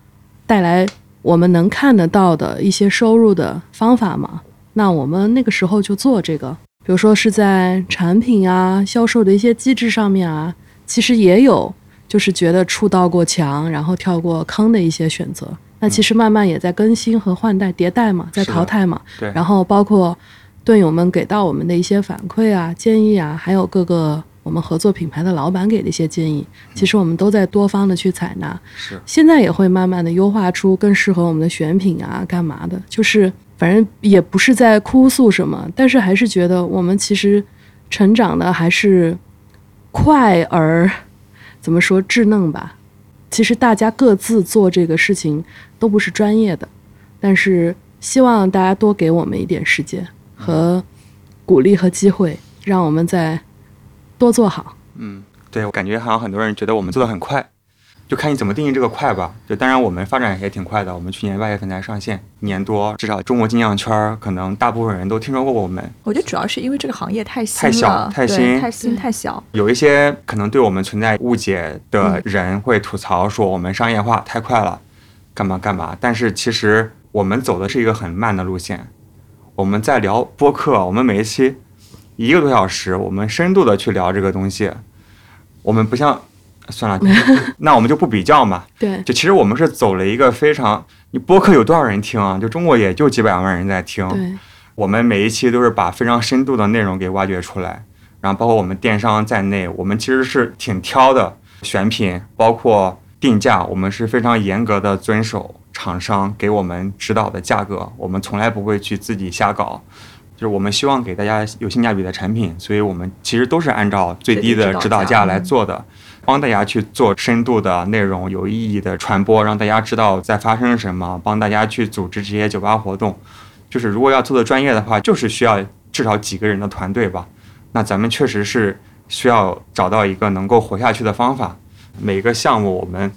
C: 带来我们能看得到的一些收入的方法嘛。那我们那个时候就做这个，比如说是在产品啊、销售的一些机制上面啊，其实也有就是觉得触到过墙，然后跳过坑的一些选择。那其实慢慢也在更新和换代、迭代嘛，在淘汰嘛。
A: 对，
C: 然后包括队友们给到我们的一些反馈啊、建议啊，还有各个我们合作品牌的老板给的一些建议，其实我们都在多方的去采纳。
A: 是
C: 现在也会慢慢的优化出更适合我们的选品啊，干嘛的，就是反正也不是在哭诉什么，但是还是觉得我们其实成长的还是快而怎么说稚嫩吧。其实大家各自做这个事情都不是专业的，但是希望大家多给我们一点时间和鼓励和机会，让我们再多做好。
A: 嗯，对，我感觉好像很多人觉得我们做的很快，就看你怎么定义这个快吧。就当然我们发展也挺快的，我们去年八月份才上线，一年多，至少中国精酿圈可能大部分人都听说过我们。
B: 我觉得主要是因为这个行业太新
A: 太小
B: 了，
A: 太新
B: 太新太小。
A: 有一些可能对我们存在误解的人会吐槽说我们商业化太快了，干嘛干嘛。但是其实我们走的是一个很慢的路线。我们在聊播客，我们每一期一个多小时，我们深度的去聊这个东西。我们不像，算了，那我们就不比较嘛。
C: 对，
A: 就其实我们是走了一个非常，你播客有多少人听啊？就中国也就几百万人在听。
C: 对，
A: 我们每一期都是把非常深度的内容给挖掘出来，然后包括我们电商在内，我们其实是挺挑的选品，包括定价，我们是非常严格的遵守厂商给我们指导的价格，我们从来不会去自己瞎搞。就是我们希望给大家有性价比的产品，所以我们其实都是按照最低的指导价来做的，帮大家去做深度的内容、有意义的传播，让大家知道在发生什么，帮大家去组织这些酒吧活动。就是如果要做的专业的话，就是需要至少几个人的团队吧。那咱们确实是需要找到一个能够活下去的方法。每个项目我们，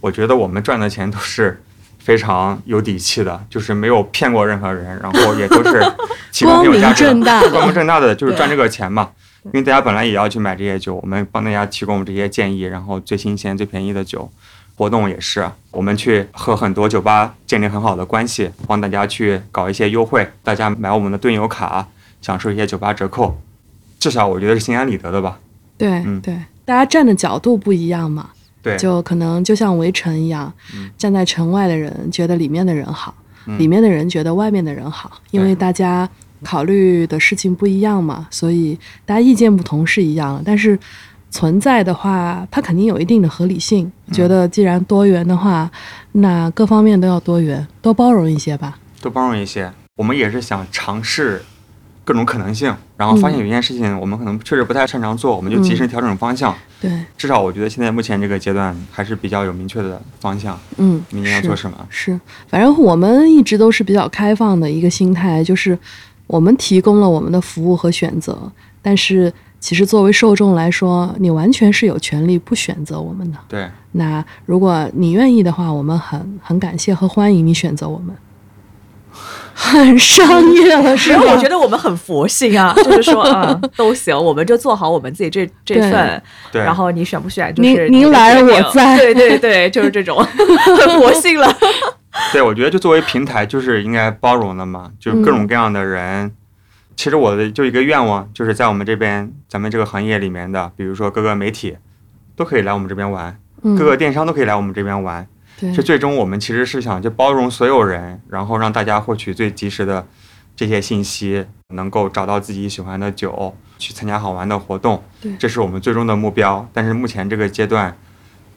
A: 我觉得我们赚的钱都是非常有底气的，就是没有骗过任何人，然后也都是
C: 光明正大的
A: 光明正大的就是赚这个钱嘛。因为大家本来也要去买这些酒，我们帮大家提供这些建议，然后最新鲜、最便宜的酒。活动也是，我们去和很多酒吧建立很好的关系，帮大家去搞一些优惠，大家买我们的盾友卡，享受一些酒吧折扣，至少我觉得是心安理得的吧。
C: 对
A: 嗯
C: 对，大家站的角度不一样嘛，
A: 对，
C: 就可能就像围城一样，
A: 嗯
C: 站在城外的人觉得里面的人好，
A: 嗯
C: 里面的人觉得外面的人好，因为大家考虑的事情不一样嘛，所以大家意见不同是一样的，但是存在的话，它肯定有一定的合理性。
A: 嗯
C: 觉得既然多元的话，那各方面都要多元，多包容一些吧。
A: 多包容一些。我们也是想尝试各种可能性，然后发现有一件事情我们可能确实不太擅长做，我们就及时调整方向。
C: 对，
A: 至少我觉得现在目前这个阶段还是比较有明确的方向，
C: 嗯，
A: 明年要做什么。
C: 是，反正我们一直都是比较开放的一个心态，就是我们提供了我们的服务和选择，但是其实作为受众来说，你完全是有权利不选择我们的。
A: 对，
C: 那如果你愿意的话，我们很很感谢和欢迎你选择我们。很商业了，是吧？
B: 我觉得我们很佛性啊，就是说，啊，都行，我们就做好我们自己这这份，
A: 对
B: 然后你选不选就是的
C: 您来我在
B: 对对对，就是这种 很佛性了。
A: 对，我觉得就作为平台，就是应该包容的嘛，就是各种各样的人。其实我的就一个愿望，就是在我们这边，咱们这个行业里面的，比如说各个媒体，都可以来我们这边玩，
C: 嗯
A: 各个电商都可以来我们这边玩。
C: 对
A: 就最终我们其实是想就包容所有人，然后让大家获取最及时的这些信息，能够找到自己喜欢的酒，去参加好玩的活动
C: 对，
A: 这是我们最终的目标。但是目前这个阶段，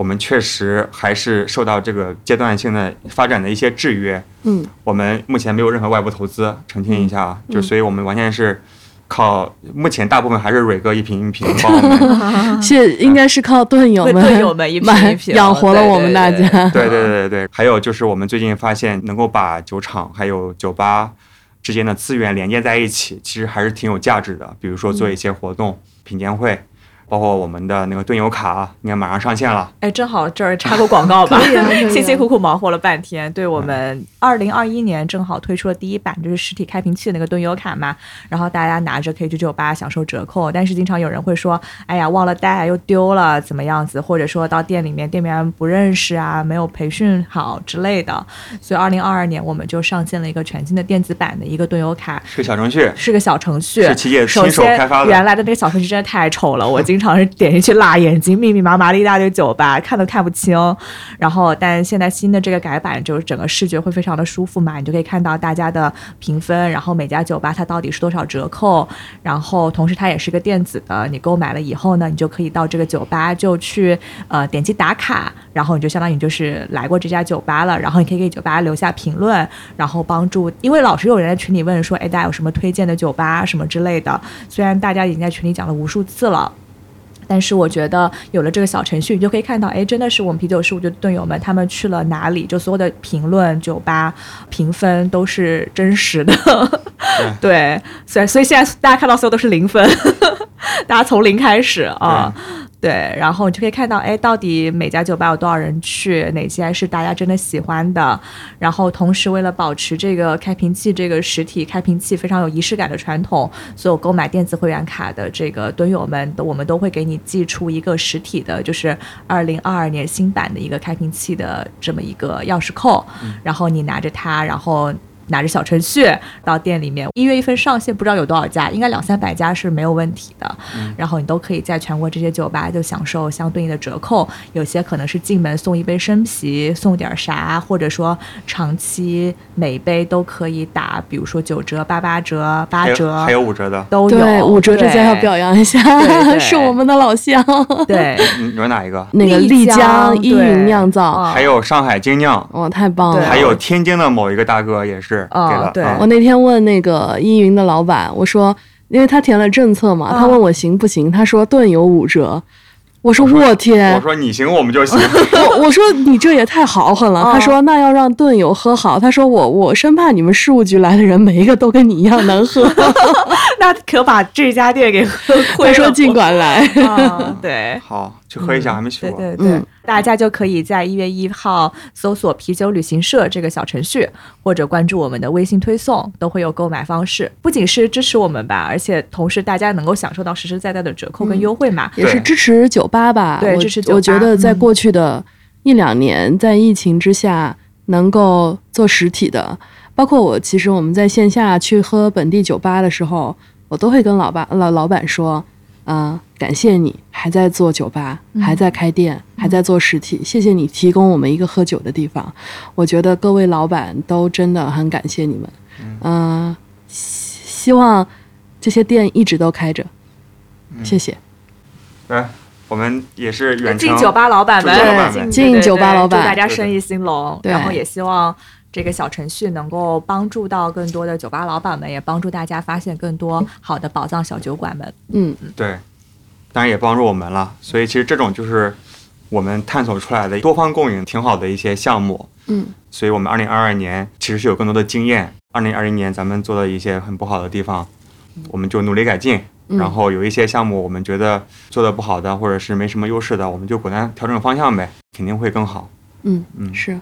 A: 我们确实还是受到这个阶段性的发展的一些制约。
C: 嗯
A: 我们目前没有任何外部投资，澄清一下啊，
C: 嗯
A: 就所以我们完全是靠目前大部分还是蕊哥一瓶一瓶帮我们
C: 是应该是靠盾友们
B: 盾友们一瓶一瓶
C: 养活了我们大
B: 对对
C: 家。
A: 对对对对，还有就是我们最近发现，能够把酒厂还有酒吧之间的资源连接在一起，其实还是挺有价值的。比如说做一些活动、品鉴会，包括我们的那个盾友卡，应该马上上线了。
B: 哎，正好这儿插个广告吧，
C: 啊啊。
B: 辛辛苦苦忙活了半天，对我们二零二一年正好推出了第一版，就是实体开瓶器的那个盾友卡嘛，然后大家拿着可以去酒吧享受折扣，但是经常有人会说，哎呀，忘了带又丢了，怎么样子，或者说到店里面店员不认识啊，没有培训好之类的，所以二零二二年我们就上线了一个全新的电子版的一个盾友卡，
A: 是个小程序，
B: 是个小程序，
A: 是琪姐
B: 首
A: 亲手
B: 先
A: 开发的。
B: 原来的那个小程序真的太丑了，我经常是点进去辣眼睛，密密麻麻的一大堆酒吧，看都看不清。然后，但现在新的这个改版，就是整个视觉会非常的舒服嘛，你就可以看到大家的评分，然后每家酒吧它到底是多少折扣，然后同时它也是个电子的，你购买了以后呢，你就可以到这个酒吧就去呃点击打卡，然后你就相当于就是来过这家酒吧了，然后你可以给酒吧留下评论，然后帮助，因为老是有人在群里问说，哎，大家有什么推荐的酒吧什么之类的，虽然大家已经在群里讲了无数次了。但是我觉得有了这个小程序，你就可以看到，哎，真的是我们啤酒事务局的队友们，他们去了哪里，就所有的评论、酒吧评分都是真实的。对，所以所以现在大家看到所有都是零分，大家从零开始啊。对，然后你就可以看到，哎，到底每家酒吧有多少人去，哪些是大家真的喜欢的。然后同时，为了保持这个开瓶器这个实体开瓶器非常有仪式感的传统，所有购买电子会员卡的这个蹲友们，我们都会给你寄出一个实体的，就是二零二二年新版的一个开瓶器的这么一个钥匙扣，然后你拿着它，然后。拿着小程序到店里面，一月一份上线，不知道有多少家，应该两三百家是没有问题的。然后你都可以在全国这些酒吧就享受相对应的折扣，有些可能是进门送一杯生啤，送点啥，或者说长期每杯都可以打，比如说九折、八八折、八折，
A: 还有五折的
B: 都有。
C: 对，五折这家要表扬一下，是我们的老乡。
B: 对，
A: 你说哪一个？
C: 那个丽江依云酿造，
A: 还有上海精酿，
C: 哇，太棒了！
A: 还有天津的某一个大哥也是。
B: 啊，对，
C: 我那天问那个依云的老板，我说，因为他填了政策嘛，他问我行不行，他说顿有五折，我说我天，
A: 我说你行我们就行，
C: 我我说你这也太豪横了，他说那要让顿友喝好，他说我我生怕你们事务局来的人每一个都跟你一样能喝，
B: 那可把这家店给 喝亏了，
C: 他说尽管来，
B: 对，
A: 好。去喝一下，还没去
B: 过。对对对，大家就可以在一月一号搜索“啤酒旅行社”这个小程序，或者关注我们的微信推送，都会有购买方式。不仅是支持我们吧，而且同时大家能够享受到实实在在的折扣跟优惠嘛，
C: 也是支持酒吧吧。
B: 对，支持酒
C: 吧。我觉得在过去的一两年，在疫情之下，能够做实体的，包括我，其实我们在线下去喝本地酒吧的时候，我都会跟老板老老板说。嗯，感谢你还在做酒吧，还在开店，还在做实体。谢谢你提供我们一个喝酒的地方。我觉得各位老板都真的很感谢你们。嗯，希望这些店一直都开着。谢谢。
A: 来，我们也是远
B: 进酒吧老板们，
C: 进酒吧老板，
B: 祝大家生意兴隆。然后也希望。这个小程序能够帮助到更多的酒吧老板们，也帮助大家发现更多好的宝藏小酒馆们。
C: 嗯，
A: 对，当然也帮助我们了。所以其实这种就是我们探索出来的多方共赢挺好的一些项目。
C: 嗯，
A: 所以我们二零二二年其实是有更多的经验。二零二一年咱们做的一些很不好的地方，我们就努力改进。然后有一些项目我们觉得做的不好的，或者是没什么优势的，我们就果断调整方向呗，肯定会更好。
C: 嗯嗯，是。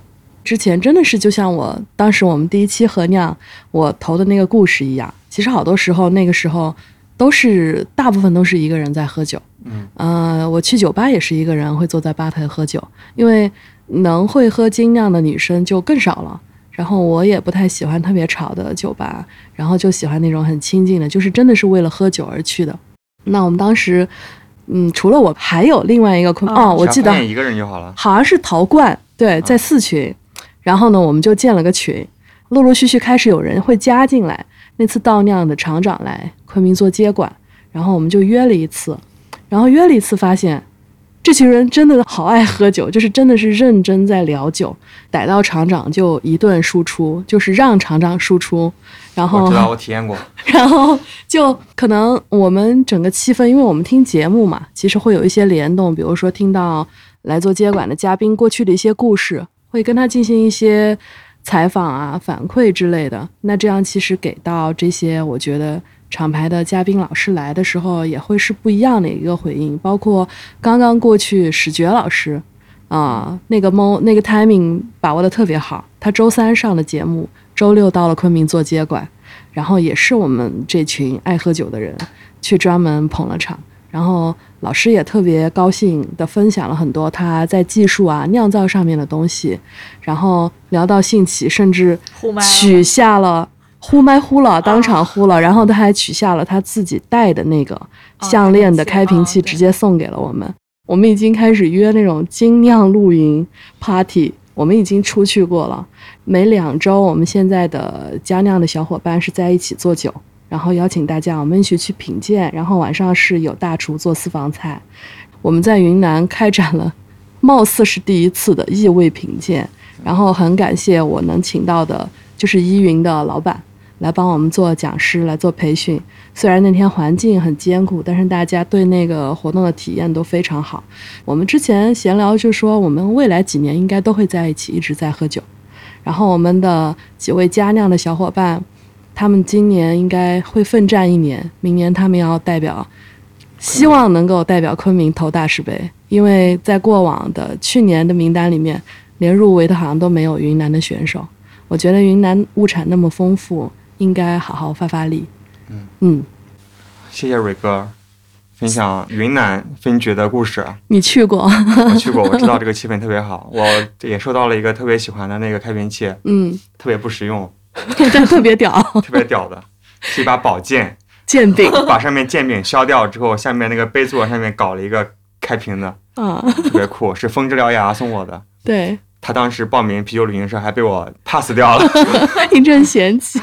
C: 之前真的是就像我当时我们第一期合酿我投的那个故事一样，其实好多时候那个时候都是大部分都是一个人在喝酒，
A: 嗯，
C: 呃，我去酒吧也是一个人会坐在吧台喝酒，因为能会喝精酿的女生就更少了。然后我也不太喜欢特别吵的酒吧，然后就喜欢那种很清静的，就是真的是为了喝酒而去的。那我们当时，嗯，除了我还有另外一个坤哦，我记得
A: 一个人就好了，
C: 好像是陶罐，对，在四群。然后呢，我们就建了个群，陆陆续续开始有人会加进来。那次倒酿的厂长来昆明做接管，然后我们就约了一次，然后约了一次，发现这群人真的好爱喝酒，就是真的是认真在聊酒。逮到厂长就一顿输出，就是让厂长输出。然后
A: 我知道我体验过。
C: 然后就可能我们整个气氛，因为我们听节目嘛，其实会有一些联动，比如说听到来做接管的嘉宾过去的一些故事。会跟他进行一些采访啊、反馈之类的。那这样其实给到这些，我觉得厂牌的嘉宾老师来的时候，也会是不一样的一个回应。包括刚刚过去史觉老师啊，那个猫那个 timing 把握的特别好。他周三上的节目，周六到了昆明做接管，然后也是我们这群爱喝酒的人去专门捧了场。然后老师也特别高兴的分享了很多他在技术啊酿造上面的东西，然后聊到兴起，甚至取下了呼麦呼了，当场呼了，然后他还取下了他自己带的那个项链的开瓶器，直接送给了我们。我们已经开始约那种精酿露营 party，我们已经出去过了。每两周，我们现在的佳酿的小伙伴是在一起做酒。然后邀请大家，我们一起去品鉴。然后晚上是有大厨做私房菜。我们在云南开展了，貌似是第一次的异味品鉴。然后很感谢我能请到的，就是依云的老板，来帮我们做讲师，来做培训。虽然那天环境很艰苦，但是大家对那个活动的体验都非常好。我们之前闲聊就说，我们未来几年应该都会在一起，一直在喝酒。然后我们的几位佳酿的小伙伴，他们今年应该会奋战一年，明年他们要代表，希望能够代表昆明投大师杯。因为在过往的去年的名单里面，连入围的好像都没有云南的选手。我觉得云南物产那么丰富，应该好好发发力。
A: 嗯
C: 嗯，
A: 谢谢蕊哥分享云南分局的故事。
C: 你去过？
A: 我去过，我知道这个气氛特别好。我也收到了一个特别喜欢的那个开瓶器，
C: 嗯，
A: 特别不实用，
C: 但特别屌，
A: 特别屌的，是一把宝剑，
C: 剑柄
A: 把上面剑柄削掉之后，下面那个杯座上面搞了一个开瓶的，
C: 啊，
A: 特别酷，是风之獠牙送我的。
C: 对，
A: 他当时报名啤酒旅行社还被我 pass 掉了，
C: 一阵嫌弃。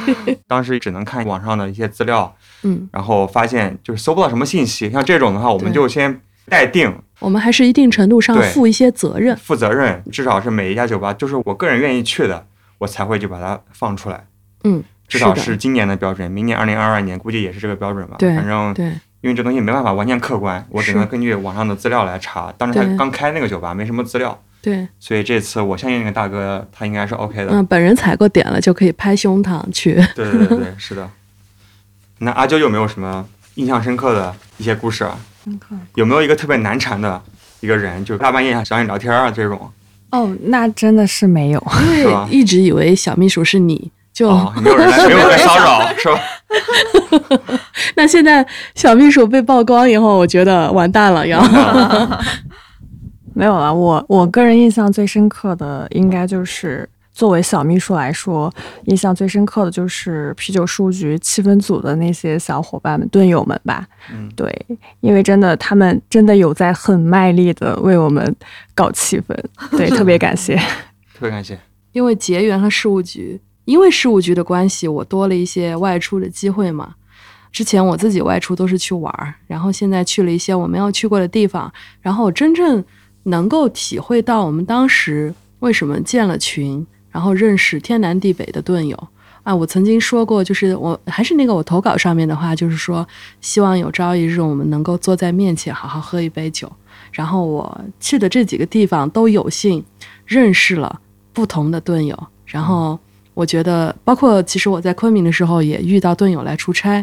A: 当时只能看网上的一些资料，
C: 嗯，
A: 然后发现就是搜不到什么信息。像这种的话，我们就先待定，
C: 我们还是一定程度上负一些责任。
A: 负责任，至少是每一家酒吧，就是我个人愿意去的，我才会就把它放出来。
C: 嗯，
A: 至少是今年的标准，明年二零二二年估计也是这个标准吧。
C: 对
A: 反正
C: 对，
A: 因为这东西没办法完全客观，我只能根据网上的资料来查。当时他刚开那个酒吧，没什么资料，
C: 对，
A: 所以这次我相信那个大哥他应该是 OK 的。
C: 嗯，本人踩过点了就可以拍胸膛去。
A: 对对对对，是的。那阿啾有没有什么印象深刻的一些故事啊？有没有一个特别难缠的一个人，就大半夜想找你聊天啊这种？
E: 哦，那真的是没有。
C: 因为一直以为小秘书是你，就、
A: 哦，没有人来，没有人骚扰，是吧？
C: 那现在小秘书被曝光以后，我觉得完蛋了要。
E: 没有了，我我个人印象最深刻的，应该就是作为小秘书来说，印象最深刻的就是啤酒事务局气氛组的那些小伙伴们、队友们吧。
A: 嗯，
E: 对，因为真的他们真的有在很卖力的为我们搞气氛，对，特别感谢。
A: 特别感谢。
C: 因为结缘了事务局，因为事务局的关系，我多了一些外出的机会嘛。之前我自己外出都是去玩儿，然后现在去了一些我没有去过的地方，然后我真正能够体会到我们当时为什么建了群，然后认识天南地北的盾友。啊，我曾经说过，就是我还是那个我投稿上面的话，就是说，希望有朝一日我们能够坐在面前好好喝一杯酒。然后我去的这几个地方都有幸认识了不同的盾友，然后我觉得，包括其实我在昆明的时候也遇到盾友来出差，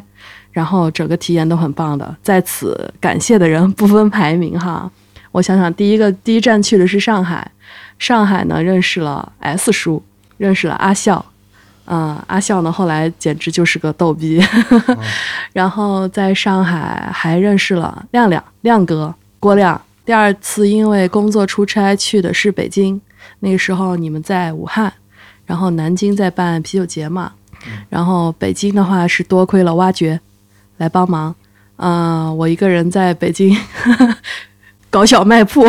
C: 然后整个体验都很棒的。在此感谢的人不分排名哈，我想想，第一个第一站去的是上海，上海呢认识了 S 叔，认识了阿笑。嗯，阿笑呢，后来简直就是个逗逼，然后在上海还认识了亮亮亮哥郭亮。第二次因为工作出差去的是北京，那个时候你们在武汉，然后南京在办啤酒节嘛，然后北京的话是多亏了挖掘来帮忙，嗯、我一个人在北京搞小卖铺，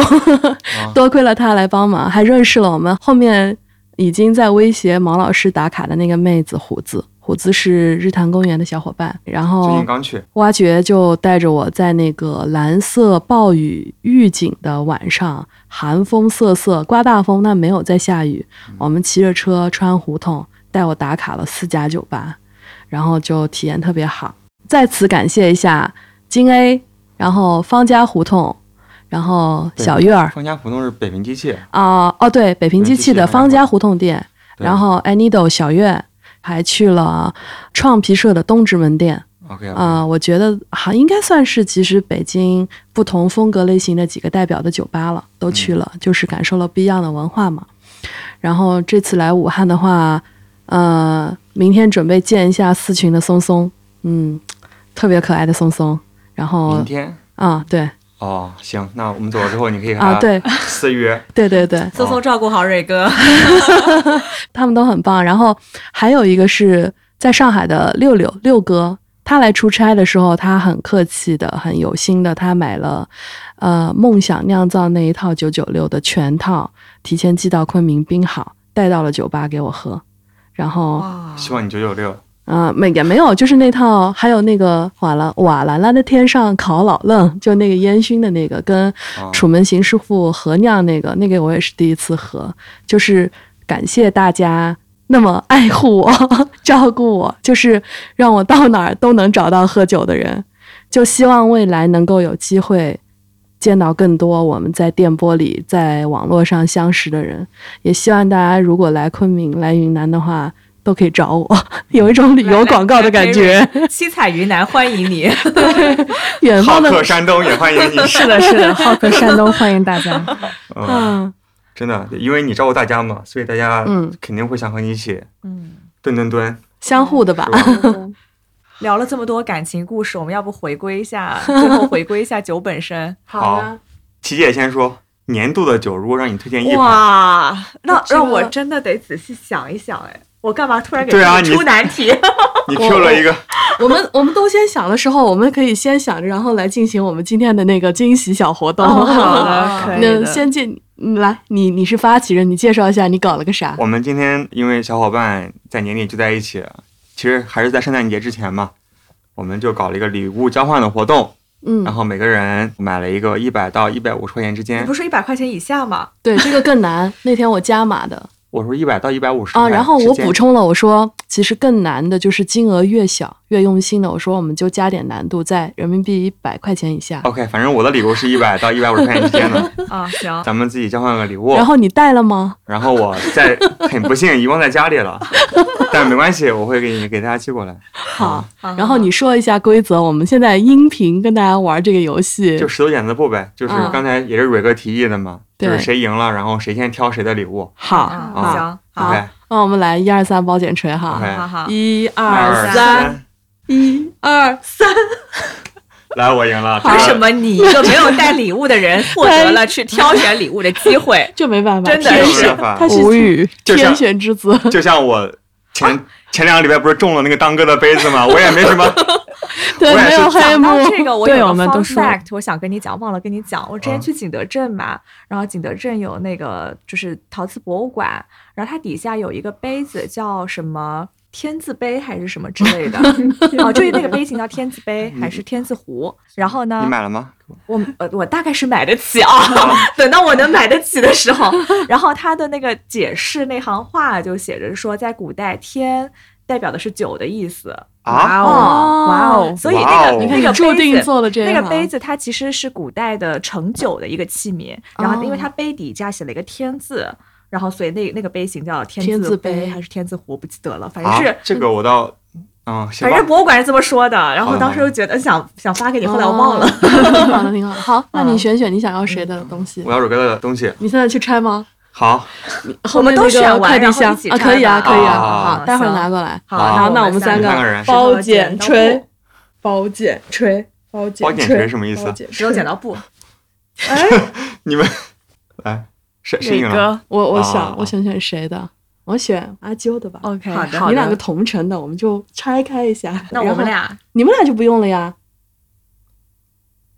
C: 多亏了他来帮忙，还认识了我们后面已经在威胁毛老师打卡的那个妹子虎子。虎子是日坛公园的小伙伴，然
A: 最
C: 后
A: 近刚去，
C: 挖掘就带着我在那个蓝色暴雨预警的晚上，寒风瑟瑟，刮大风，但没有在下雨。我们骑着车穿胡同，带我打卡了四家酒吧，然后就体验特别好。再次感谢一下金 A，然后方家胡同，然后小院儿。
A: 方家胡同是北平机器，
C: 啊、哦对，北平机器的方家胡同。店，然后 Anido 小院，还去了创皮社的东直门店。
A: OK
C: 啊、我觉得还应该算是其实北京不同风格类型的几个代表的酒吧了，都去了，就是感受了不一样的文化嘛。然后这次来武汉的话，呃，明天准备见一下四群的松松，嗯，特别可爱的松松。然后
A: 明天？
C: 啊，对
A: 哦，行，那我们走了之后，你可以和
C: 啊，
A: 他
C: 对
A: 私约。
C: 对 对对，
B: 松松照顾好蕊哥，
C: 他们都很棒。然后还有一个是在上海的六六六哥，他来出差的时候，他很客气的、很有心的，他买了呃梦想酿造那一套九九六的全套，提前寄到昆明冰好，带到了酒吧给我喝。然后
A: 希望你九九六。
C: 啊、没也没有，就是那套，还有那个瓦兰瓦兰兰的天上烤老愣，就那个烟熏的那个，跟楚门行师傅合酿那个，那个我也是第一次喝，就是感谢大家那么爱护我、照顾我，就是让我到哪儿都能找到喝酒的人。就希望未来能够有机会见到更多我们在电波里、在网络上相识的人。也希望大家如果来昆明、来云南的话，都可以找我，有一种旅游广告的感觉。
B: 七彩云南欢迎你，
A: 好
C: 远方的
A: 客山东也欢迎你。
E: 是的，是的，好客山东欢迎大家。
A: 嗯，
C: 嗯
A: 真的，因为你照顾大家嘛，所以大家
C: 嗯
A: 肯定会想和你一起
B: 嗯。
A: 蹲蹲蹲，
C: 相互的吧？
B: 聊了这么多感情故事，我们要不回归一下，最后回归一下酒本身。
A: 好
C: 呀，
A: 琪姐先说，年度的酒如果让你推荐一款，
B: 哇，那让我真的得仔细想一想哎，我干嘛突然给
A: 对啊你
B: 自己出难题？
A: 你 Q 了一个，
C: 我们我们都先想的时候，我们可以先想着，然后来进行我们今天的那个惊喜小活动。
B: 哦好的 可以
C: 那先介嗯来，你你是发起人，你介绍一下你搞了个啥？
A: 我们今天因为小伙伴在年底聚在一起，其实还是在圣诞节之前嘛，我们就搞了一个礼物交换的活动，
C: 嗯
A: 然，后每个人买了一个一百到一百五十块钱之
B: 你
A: 间
B: 不，是一百块钱以下吗？
C: 对，这个更难。那天我加码的
A: 我说一百到一百五十
C: 啊，然后我补充了，我说其实更难的就是金额越小越用心的，我说我们就加点难度，在人民币一百块钱以下。
A: OK，反正我的礼物是一百到一百五十块钱之间的，
B: 啊，行，
A: 咱们自己交换个礼物。
C: 然后你带了吗？
A: 然后我在很不幸遗忘在家里了，但没关系，我会给你给大家寄过来。
C: 好，
B: 好
C: 然后你说一下规则。我们现在音频跟大家玩这个游戏，
A: 就石头剪子布呗，就是
C: 嗯。
A: 刚才也是蕊哥提议的嘛，
C: 对。
A: 就是谁赢了，然后谁先挑谁的礼物。
C: 好，
B: 啊，
A: 啊
B: 行，
C: 好。
A: OK，
C: 那我们来一二三包剪锤哈。
A: OK，
B: 好好，
C: 一
A: 二
C: 二三，，一二三，
A: 来，我赢了。
B: 为什么你一个没有带礼物的人获得了去挑选礼物的机会？
C: 就没办法，
B: 真的
C: 天
B: 是
C: 选，
A: 没办法
C: 他是
E: 无语，
A: 就
C: 天选之子。
A: 就像我前前两个礼拜不是中了那个当哥的杯子吗？我也没什么。
C: 对，没有黑幕。
B: 这个，我有
E: 队
B: 个
E: 友们都
B: fun
E: 说
B: fact，我想跟你讲，忘了跟你讲。我之前
A: 嗯
B: 去景德镇嘛，然后景德镇有那个就是陶瓷博物馆，然后它底下有一个杯子叫什么天字杯还是什么之 类的，哦，就是那个杯型叫天字杯还是天字壶。然后呢你，
A: 买了吗？
B: 我呃我大概是买得起啊，等到我能买得起的时候，然后他的那个解释那行话就写着说，在古代天代表的是酒的意思。
A: 啊，
B: 哦，哇哦！所以那个
C: 你看，
B: 那个
C: 你注
B: 杯子
C: 定做了这
B: 那
C: 个
B: 个杯子它其实是古代的盛酒的一个器皿，然后因为它杯底下写了一个天字，然后所以那那个杯型叫
C: 天
B: 天
C: 字杯
B: 杯还是天字壶，不记得了，反正
A: 啊
B: 是。
A: 这个我倒，嗯，
B: 反正。博物馆是这么说的，然后当时就觉得想想发给你，后来我忘了。
C: 好的，挺好。好，那你
B: 嗯
C: 选选你想要谁的东西
A: 我。要蕊哥的东西。
C: 你现在去拆吗？
A: 好，
C: 我们
B: 都选完
C: 快递箱
B: 然后一起
C: 啊，可以啊，可以啊，
A: 啊
C: 好，待会儿拿过来。
B: 好
A: 然
C: 后，那我们
B: 三
C: 个
A: 人
C: 包
B: 剪
C: 剪锤，包剪锤，包剪
A: 锤什么意思
B: 只有剪刀布，哎
A: 你们来，谁谁赢了？
E: 哥
C: 我我
A: 啊
C: 想我想选谁的？我选阿啾的吧。
E: ，OK，
B: 好的
C: 你两个同城的，我们就拆开一下。
B: 那我们俩。
C: 你们俩就不用了呀。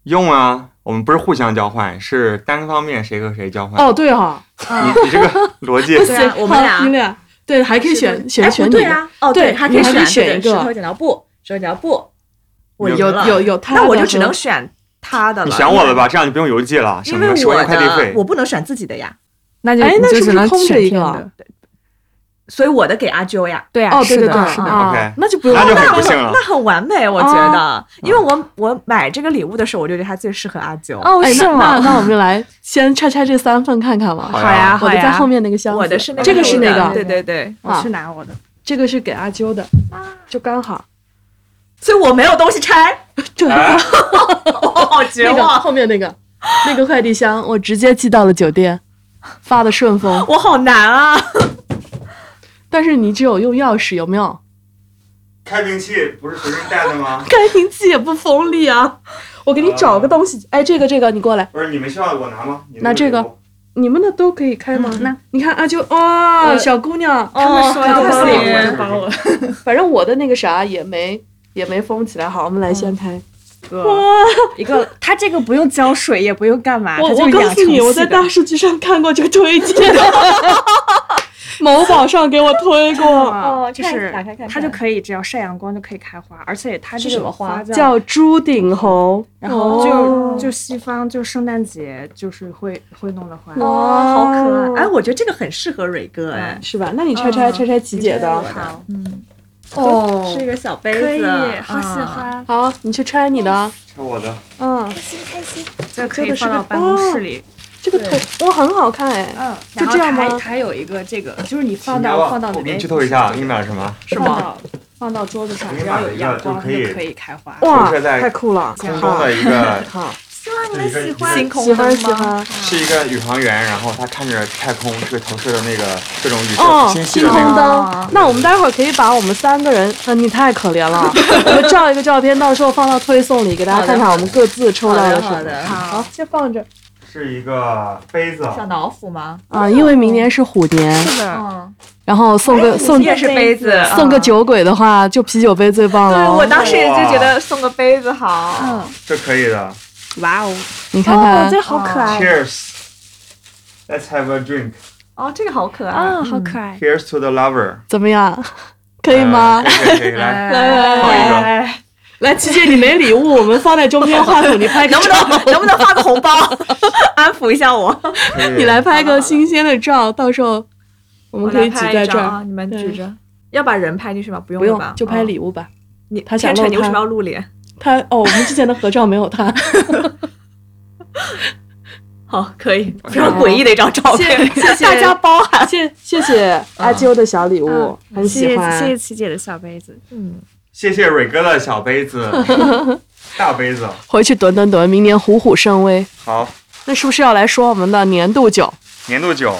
A: 用啊，我们不是互相交换，是单方面谁和谁交换。
C: 哦，对哈，
A: 你你这个逻辑，
B: 对啊我们俩。
C: 你俩。对，还可以选选
B: 哎
C: 选
B: 对啊，哦
C: 对
B: 还可以选。
C: 选一个。
B: 石头剪刀布，石头剪刀布，我
A: 有
B: 赢了。
C: 有有
B: 那我就只能选他的了。
A: 你想我了吧，这样就不用邮寄了，省
B: 因为
A: 个十块
B: 我的
A: 钱快递费。
B: 我不能选自己的呀，
E: 那就
C: 哎那是不是空着一个
B: 所以我的给阿啾呀。
E: 对啊，
C: 哦，对
E: 是的，
C: 对对，
E: 是的，
C: 啊
A: OK
C: 那就不用
A: 那就很不幸了。
B: 那很完美，我觉
C: 哦
B: 得，因为我我买这个礼物的时候，我就觉得它最适合阿啾。
E: 哦，
C: 哎，
E: 是
C: 那那
E: 吗？
C: 那我们就来先拆拆这三份看看吧。
A: 好
E: 好呀，好呀，
C: 我的在后面那个箱子，
B: 我的是那个
C: 这个是那个，
B: 对对对，
E: 我去拿我的。
C: 这个是给阿啾的，就刚好。
B: 所以我没有东西拆，
C: 对，
A: 哎
B: 我 好绝
C: 那个
B: 望，
C: 后面那个那个快递箱，我直接寄到了酒店，发的顺丰。
B: 我好难啊！
C: 但是你只有用钥匙，有没有？
A: 开瓶器不是随身带的吗？
C: 开瓶器也不锋利啊！我给你找个东西，哎，这个这个，你过来，
A: 不是你们需要我拿吗？
C: 拿这个你们的都可以开吗？
B: 嗯
C: 那你看阿啾，哇，
B: 呃
C: 小姑娘，
B: 他们说要帮
E: 我。
C: 反正我的那个啥也没也没封起来。好，我们来先开。
E: 一个，它这个不用浇水，也不用干嘛，
C: 我
E: 它就
C: 我告诉你，我在大数据上看过这个推荐，某宝上给我推过，
B: 哦
E: 就是
B: 打开看看
E: 它就可以只要晒阳光就可以开花，而且它这个
B: 是什么花？
E: 叫
C: 叫朱顶红，
E: 然后就、
B: 哦。
E: 就西方就圣诞节就是会会弄的花，
B: 哇，好可爱！哎，我觉得这个很适合蕊哥哎。
C: 是吧？那你拆拆
E: 嗯
C: 拆拆琪姐的，
E: 好，
B: 嗯，
C: 哦
B: 是一个小杯子，
E: 可以，好喜
B: 啊。
E: 欢，
C: 好，你去拆你的，
A: 拆我的，
C: 嗯，
E: 开心开心
C: 这个是个
E: 放到办公室里。
C: 这个头哇很好看哎，
E: 嗯，
C: 就这样吗
E: 然后它还有一个这个，就是你放到放到
A: 我给你
E: 哎
A: 剧透一下，给你买了什么？
C: 是吗？
E: 放到放到桌子上，只要有阳光，它
A: 就可以
E: 就可以开花。
C: 哇太酷了，
A: 空中的一个，
C: 好，
E: 希望
A: 你们喜欢
B: 星空
C: 喜欢
B: 吗
C: 喜欢，
A: 是一个宇航员，然后他看着太空是投射的那个各种宇宙
C: 哦，
A: 星系
C: 星空
A: 的那个。
C: 灯。那我们待会儿可以把我们三个人，呃，你太可怜了，我们照一个照片，到时候放到推送里，给大家看看我们各自抽到
B: 好的
C: 什么。
B: 好的，
C: 好，先放这
A: 是一个杯子，
B: 小老虎吗？
C: 啊，因为明年是虎年，
E: 是的，
B: 嗯，
C: 然后送个送
B: 也是杯子，
C: 送个
B: 嗯。
C: 酒鬼的话，就啤酒杯最棒了对，
B: 我当时也就觉得送个杯子好。
E: 嗯，
A: 这可以的。
E: 哇哦，
C: 你看
E: 哦，
C: 看
E: 这，好可爱
A: Cheers。Let's have a drink.
B: 哦，这个好可爱
E: 啊，好可爱。
A: Cheers to the lover.
C: 怎么样？可以吗？
A: 呃可以来，
C: 来
A: 放一个。
B: 哎，
C: 来，琪姐，你没礼物，我们放在中间画筒，你拍个
B: 能不，能能不能发个红包，安抚一下我？
C: 你来拍个新鲜的照，到时候我们可以挤在这儿。
B: 啊，你们举着。要把人拍进去吗？不用
C: 不用就拍
B: 哦
C: 礼物吧。
B: 你
C: 他想
B: 天成，你为什么要露脸？
C: 他哦，我们之前的合照没有他。
B: 好，可以，非常诡异的一张照片，
C: 谢谢
B: 大家包涵。
C: 谢谢谢阿啾的小礼物，很
E: 谢谢
C: 喜欢。
E: 谢谢琪姐的小杯子，
B: 嗯，
A: 谢谢蕊哥的小杯子，大杯子。
C: 回去囤囤囤，明年虎虎生威。
A: 好，
C: 那是不是要来说我们的年度酒？
A: 年度酒。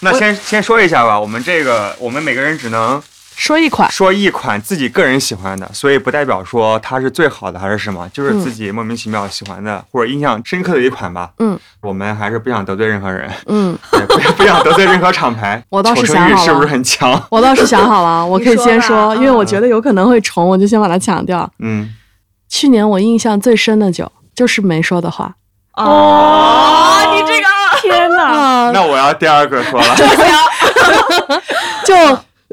A: 那先先说一下吧，我们这个我们每个人只能
C: 说一款，
A: 说一款自己个人喜欢的，所以不代表说它是最好的还是什么，就是自己莫名其妙喜欢的、或者印象深刻的一款吧。
C: 嗯，
A: 我们还是不想得罪任何人，
C: 嗯，
A: 对不不想得罪任何厂牌。
C: 我倒是想
A: 是不是很强？
C: 我倒是想好了，我可以先
B: 你说
C: 因为我觉得有可能会重，我就先把它抢掉。
A: 嗯，
C: 去年我印象最深的酒就是没说的话
B: 哦，你这个
E: 天哪！
C: 啊，
A: 那我要第二个说了。
C: 就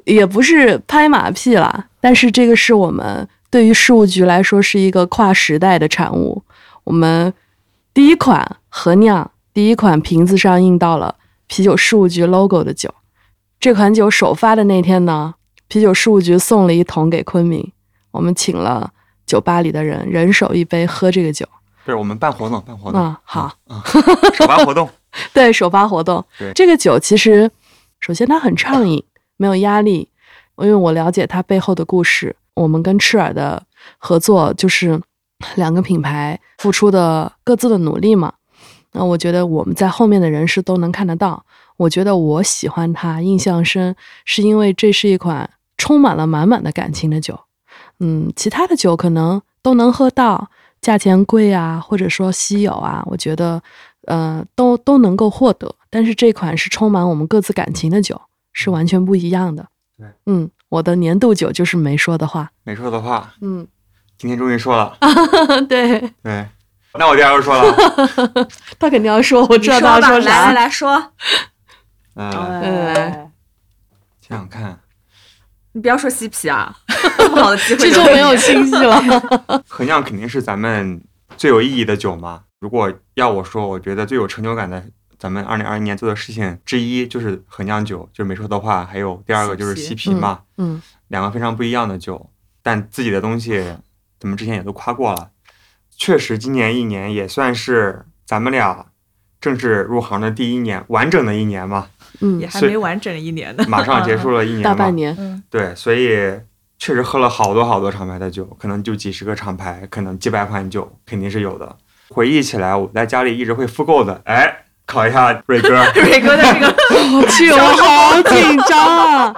C: 也不是拍马屁啦，但是这个是我们对于事务局来说是一个跨时代的产物。我们第一款合酿，第一款瓶子上印到了啤酒事务局 logo 的酒。这款酒首发的那天呢，啤酒事务局送了一桶给昆明，我们请了酒吧里的人人手一杯喝这个酒。
A: 对，我们办活动，办活动，
C: 嗯，好，
A: 首发活动。
C: 对，首发活动
A: 对。
C: 这个酒其实，首先它很畅饮，没有压力，因为我了解它背后的故事。我们跟赤耳的合作就是两个品牌付出的各自的努力嘛。那我觉得我们在后面的人是都能看得到。我觉得我喜欢它，印象深，是因为这是一款充满了满满的感情的酒。嗯，其他的酒可能都能喝到，价钱贵啊，或者说稀有啊，我觉得呃都都能够获得。但是这款是充满我们各自感情的酒，是完全不一样的。
A: 对，
C: 嗯，我的年度酒就是没说的话。
A: 没说的话，
C: 嗯，
A: 今天终于说了。
C: 对
A: 对，那我第二个说了。
C: 他肯定要说，我知道他说
B: 来来。来说，
A: 嗯，
C: 来
A: 想想看，
B: 你不要说嬉皮啊，这么好的机会
C: 这就没有新戏了。
A: 合酿肯定是咱们最有意义的酒嘛。如果要我说，我觉得最有成就感的，咱们二零二一年做的事情之一就是合酿酒，就是没说的话，还有第二个就是
B: 嬉
A: 嬉皮嘛，
C: 嗯
A: 两个非常不一样的酒，但自己的东西咱们之前也都夸过了。确实，今年一年也算是咱们俩正式入行的第一年，完整的一年嘛，
C: 嗯
B: 也，还没完整一年呢，
A: 马上结束了一年 嘛，
C: 大半年。
B: 嗯，
A: 对，所以确实喝了好多好多厂牌的酒，可能就几十个厂牌，可能几百款酒，肯定是有的。回忆起来，我在家里一直会复购的。哎，考一下瑞哥，
B: 蕊哥的这个
C: 我去，我好紧张啊！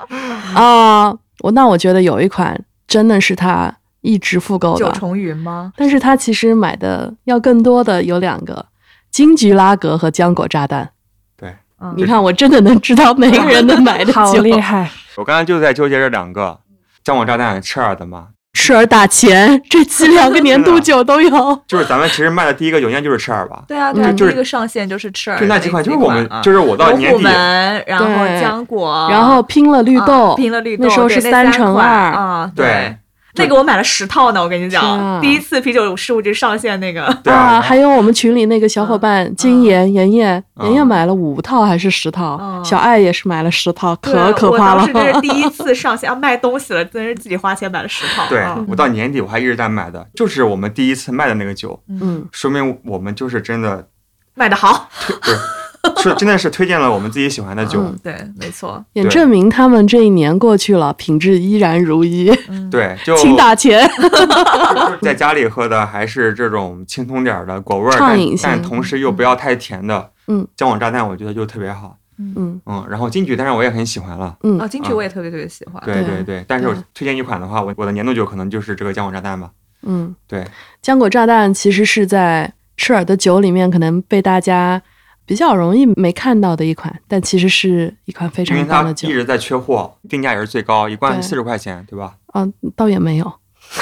C: 啊，我那我觉得有一款真的是他一直复购的，
B: 九重云吗？
C: 但是他其实买的要更多的有两个：金桔拉格和浆果炸弹。
A: 对
B: 嗯
C: 你看，我真的能知道每个人的买的酒，
E: 好厉害！
A: 我刚才就在纠结这两个，浆果炸弹赤耳的嘛，
C: 赤耳打钱，这期两个年度酒都有。
A: 就是咱们其实卖的第一个酒应该就是赤耳吧？
B: 对啊，对
A: 就是
B: 第一个上线就是赤耳
A: 就那几款，就是我们
B: 啊
A: 就是我到年底，
B: 门，然后
C: 对
B: 浆果，
C: 然后拼了绿豆，
B: 啊拼了绿豆，
C: 那时候是
B: 三
C: 乘二。
B: 啊，
A: 对。
B: 那个我买了十套呢，我跟你讲，第一次啤酒事务局上线那个，
A: 对啊，
C: 还有我们群里那个小伙伴金妍妍妍，
A: 嗯。
C: 妍妍买了五套还是十套
B: 嗯，
C: 小爱也是买了十套，可可怕了
B: 我当。时这是 第一次上线，要卖东西了，真是自己花钱买了十套。
A: 对
B: 啊。
A: 我到年底我还一直在买的，就是我们第一次卖的那个酒，
C: 嗯，
A: 说明我们就是真的
B: 卖的好，
A: 不是，是真的是推荐了我们自己喜欢的酒，
C: 嗯
B: 对，没错，
C: 也证明他们这一年过去了，品质依然如一，
B: 嗯，
A: 对，就
C: 请打钱。
A: 就是在家里喝的还是这种清通点儿的果味儿，但
C: 畅饮型
A: 但同时又不要太甜的，
C: 嗯，
A: 姜黄炸弹我觉得就特别好，
C: 嗯。
A: 嗯，然后金桔但是我也很喜欢了，
C: 嗯。
B: 啊，金桔我也特别特别喜欢，
A: 对
C: 对
A: 对对，但是我
C: 对
A: 推荐一款的话，我我的年度酒可能就是这个浆果炸弹吧，
C: 嗯，
A: 对，
C: 浆果炸弹其实是在赤耳的酒里面可能被大家比较容易没看到的一款，但其实是一款非
A: 因为它
C: 常棒的酒
A: 一。直在缺货，定价也是最高，一罐四十块钱，对吧？
C: 嗯，倒也没有，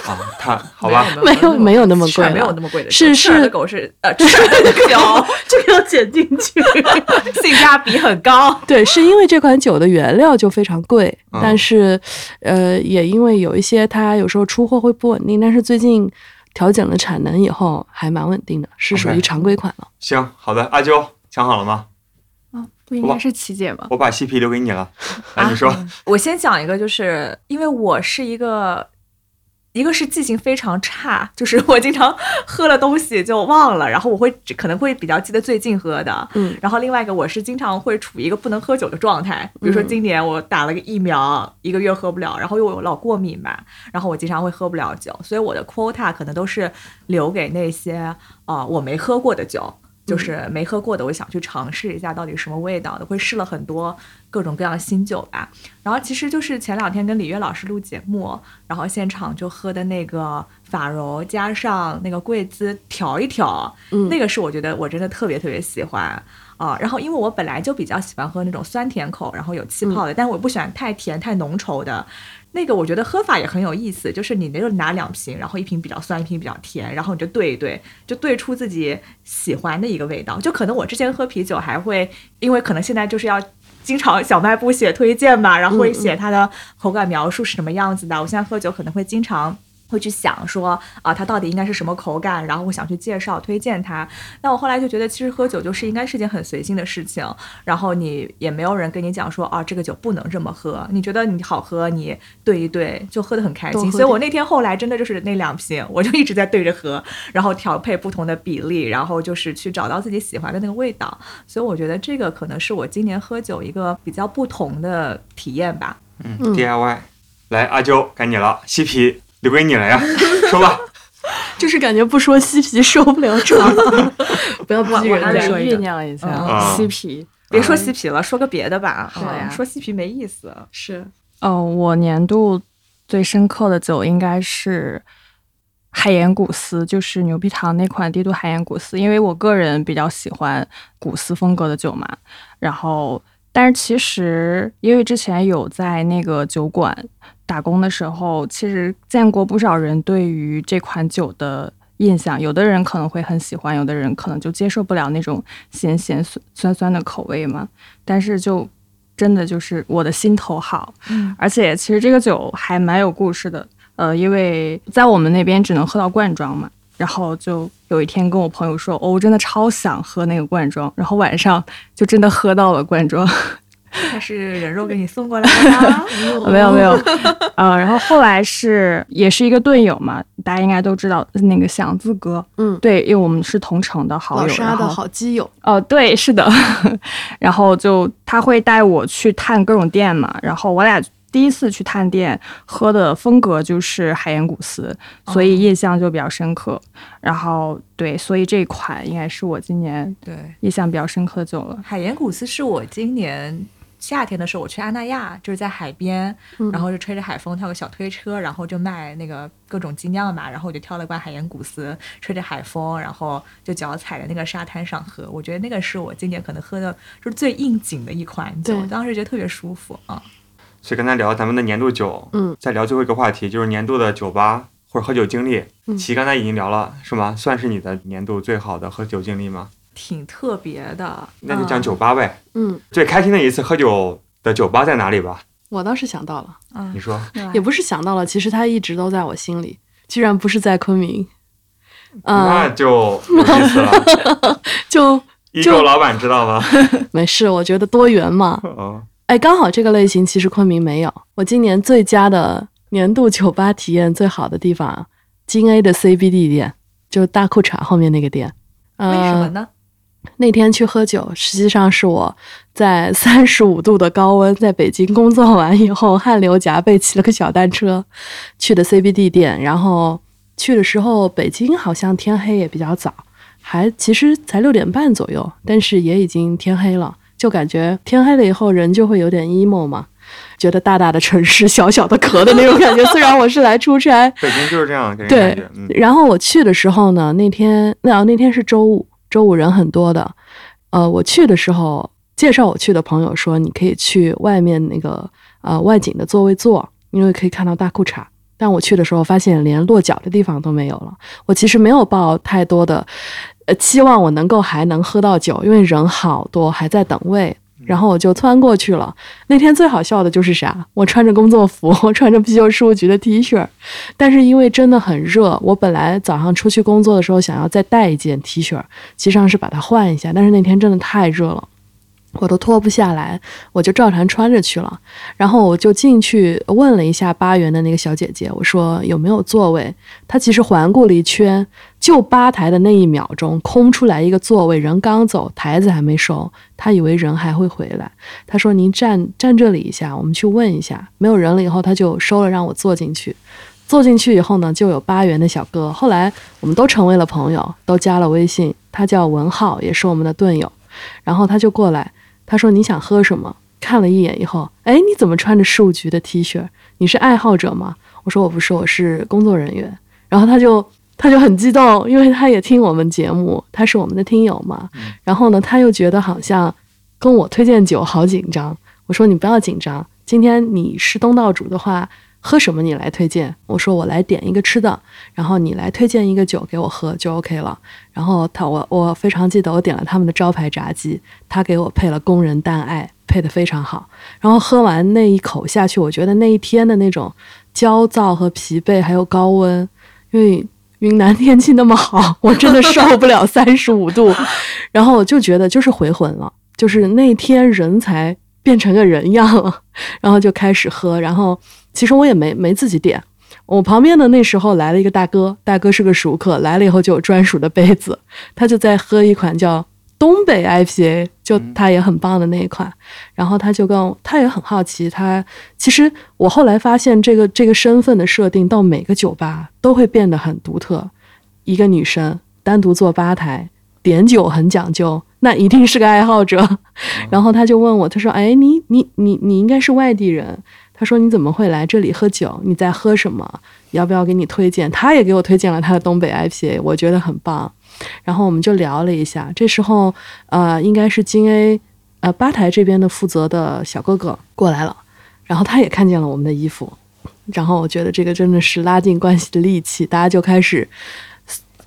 A: 啊，它 好吧，
C: 没有没有那么贵
B: 没有那么贵的酒，
C: 是
B: 的
C: 是
B: 狗是呃，赤耳的 酒
C: 这个要剪进去。
B: 性价比很高，
C: 对，是因为这款酒的原料就非常贵，
A: 嗯
C: 但是，呃，也因为有一些它有时候出货会不稳定，但是最近调整了产能以后还蛮稳定的，是属于常规款了。
A: 行，好的，阿啾想好了吗？
E: 啊，不应该是琪姐吗？
A: 我把细皮留给你了，来
B: 啊
A: 你说，
B: 我先讲一个，就是因为我是一个，一个是记性非常差，就是我经常喝了东西就忘了，然后我会只可能会比较记得最近喝的，
C: 嗯
B: 然后另外一个我是经常会处于一个不能喝酒的状态，比如说
C: 嗯
B: 今年我打了个疫苗，一个月喝不了，然后又有老过敏嘛，然后我经常会喝不了酒，所以我的 quota 可能都是留给那些啊、呃我没喝过的酒。就是没喝过的，我想去尝试一下到底什么味道的，会试了很多各种各样的新酒吧。然后其实就是前两天跟李悦老师录节目，然后现场就喝的那个法柔加上那个桂枝调一调，
C: 嗯
B: 那个是我觉得我真的特别特别喜欢啊。然后因为我本来就比较喜欢喝那种酸甜口，然后有气泡的，但我不喜欢太甜太浓稠的。那个我觉得喝法也很有意思，就是你就拿两瓶，然后一瓶比较酸，一瓶比较甜，然后你就兑一兑，就兑出自己喜欢的一个味道。就可能我之前喝啤酒还会，因为可能现在就是要经常小卖部写推荐嘛，然后会写它的口感描述是什么样子的。我现在喝酒可能会经常。会去想说啊，它到底应该是什么口感，然后我想去介绍推荐它。那我后来就觉得，其实喝酒就是应该是件很随性的事情，然后你也没有人跟你讲说啊，这个酒不能这么喝。你觉得你好喝，你兑一兑就喝得很开心。所以我那天后来真的就是那两瓶，我就一直在对着喝，然后调配不同的比例，然后就是去找到自己喜欢的那个味道。所以我觉得这个可能是我今年喝酒一个比较不同的体验吧。
A: 嗯
C: 嗯
A: ，DIY，来阿啾该你了，西皮留给你了呀，说吧，
C: 就是感觉不说嬉皮受不了场，不要逼人
B: 我还
E: 得
B: 说一个
E: 酝酿一下
A: 嗯
E: 嬉皮。
B: 别说嬉皮了，说个别的吧。
C: 好呀
B: 嗯说嬉皮没意思。
C: 是
E: 哦，我年度最深刻的酒应该是海盐古斯，就是牛皮糖那款低度海盐古斯，因为我个人比较喜欢古斯风格的酒嘛。然后，但是其实因为之前有在那个酒馆打工的时候，其实见过不少人对于这款酒的。印象，有的人可能会很喜欢，有的人可能就接受不了那种咸咸酸酸酸的口味嘛。但是就真的就是我的心头好，
B: 嗯
E: 而且其实这个酒还蛮有故事的，呃，因为在我们那边只能喝到罐装嘛，然后就有一天跟我朋友说，哦，我真的超想喝那个罐装，然后晚上就真的喝到了罐装，
B: 他是人肉给你送过来的吗？
E: 没有没有，呃，然后后来是也是一个队友嘛，大家应该都知道那个祥子哥，
C: 嗯，
E: 对，因为我们是同城的好友，
C: 老沙的好基友，
E: 哦，对，是的，然后就他会带我去探各种店嘛，然后我俩第一次去探店，喝的风格就是海盐古斯，所以印象就比较深刻。然后对，所以这款应该是我今年
B: 对，
E: 印象比较深刻的酒了。
B: 海盐古斯是我今年夏天的时候，我去阿那亚，就是在海边，
C: 嗯
B: 然后就吹着海风，跳个小推车，然后就卖那个各种精酿嘛，然后我就挑了罐海盐古斯，吹着海风，然后就脚踩在那个沙滩上喝。我觉得那个是我今年可能喝的就是最应景的一款酒，当时觉得特别舒服啊。
A: 所以刚才聊咱们的年度酒，
C: 嗯，
A: 再聊最后一个话题，就是年度的酒吧或者喝酒经历。
C: 嗯
A: 齐刚才已经聊了，是吗？算是你的年度最好的喝酒经历吗？
B: 挺特别的。
A: 那就讲
B: 嗯
A: 酒吧呗。
C: 嗯，
A: 最开心的一次喝酒的酒吧在哪里吧？
C: 我倒是想到了，
B: 嗯
A: 你说。
C: 也不是想到了，其实它一直都在我心里，居然不是在昆明，
A: 那
C: 嗯，
A: 就有意思了。
C: 就
A: 一购老板知道吗？
C: 没事，我觉得多元嘛。
A: 哦，
C: 哎，刚好这个类型其实昆明没有。我今年最佳的年度酒吧体验最好的地方啊，金 A 的 CBD 店，就是大裤衩后面那个店。呃、
B: 为什么呢？
C: 那天去喝酒，实际上是我在 三十五度的高温，在北京工作完以后，汗流浃背，骑了个小单车去的 CBD 店。然后去的时候，北京好像天黑也比较早，还其实才六点半左右，但是也已经天黑了，就感觉天黑了以后人就会有点 emo 嘛。觉得大大的城市，小小的壳的那种感觉。虽然我是来出差，
A: 北京就是这样
C: 对。
A: 嗯，
C: 然后我去的时候呢，那天那那天是周五，周五人很多的。呃，我去的时候，介绍我去的朋友说，你可以去外面那个呃外景的座位坐，因为可以看到大裤衩。但我去的时候发现连落脚的地方都没有了。我其实没有抱太多的呃期望，我能够还能喝到酒，因为人好多还在等位。然后我就窜过去了。那天最好笑的就是啥？我穿着工作服，我穿着啤酒事务局的 T 恤，但是因为真的很热，我本来早上出去工作的时候想要再带一件 T 恤，其实上是把它换一下，但是那天真的太热了。我都脱不下来，我就照常穿着去了。然后我就进去问了一下八元的那个小姐姐，我说有没有座位？她其实环顾了一圈，就吧台的那一秒钟空出来一个座位，人刚走，台子还没收，他以为人还会回来。他说您站站这里一下，我们去问一下。没有人了以后，他就收了，让我坐进去。坐进去以后呢，就有八元的小哥，后来我们都成为了朋友，都加了微信。他叫文浩，也是我们的队友。然后他就过来，他说你想喝什么？看了一眼以后，哎，你怎么穿着事务局的 T 恤？你是爱好者吗？我说我不是，我是工作人员。然后他就他就很激动，因为他也听我们节目，他是我们的听友嘛。然后呢，他又觉得好像跟我推荐酒好紧张。我说你不要紧张，今天你是东道主的话，喝什么你来推荐？我说我来点一个吃的，然后你来推荐一个酒给我喝就 OK 了。然后他我我非常记得我点了他们的招牌炸鸡，他给我配了工人淡爱，配的非常好。然后喝完那一口下去，我觉得那一天的那种焦躁和疲惫，还有高温，因为云南天气那么好，我真的受不了 三十五度。然后我就觉得就是回魂了，就是那天人才变成个人样了，然后就开始喝。然后其实我也没没自己点，我旁边的那时候来了一个大哥，大哥是个熟客，来了以后就有专属的杯子，他就在喝一款叫东北 IPA，就他也很棒的那一款。然后他就跟我他也很好奇，他其实我后来发现这个这个身份的设定到每个酒吧都会变得很独特。一个女生单独坐吧台，点酒很讲究，那一定是个爱好者。然后他就问我，他说：“哎，你你你你应该是外地人。”他说：“你怎么会来这里喝酒？你在喝什么？要不要给你推荐？”他也给我推荐了他的东北 IPA，我觉得很棒。然后我们就聊了一下。这时候，呃，应该是金 A 呃吧台这边的负责的小哥哥过来了，然后他也看见了我们的衣服，然后我觉得这个真的是拉近关系的利器，大家就开始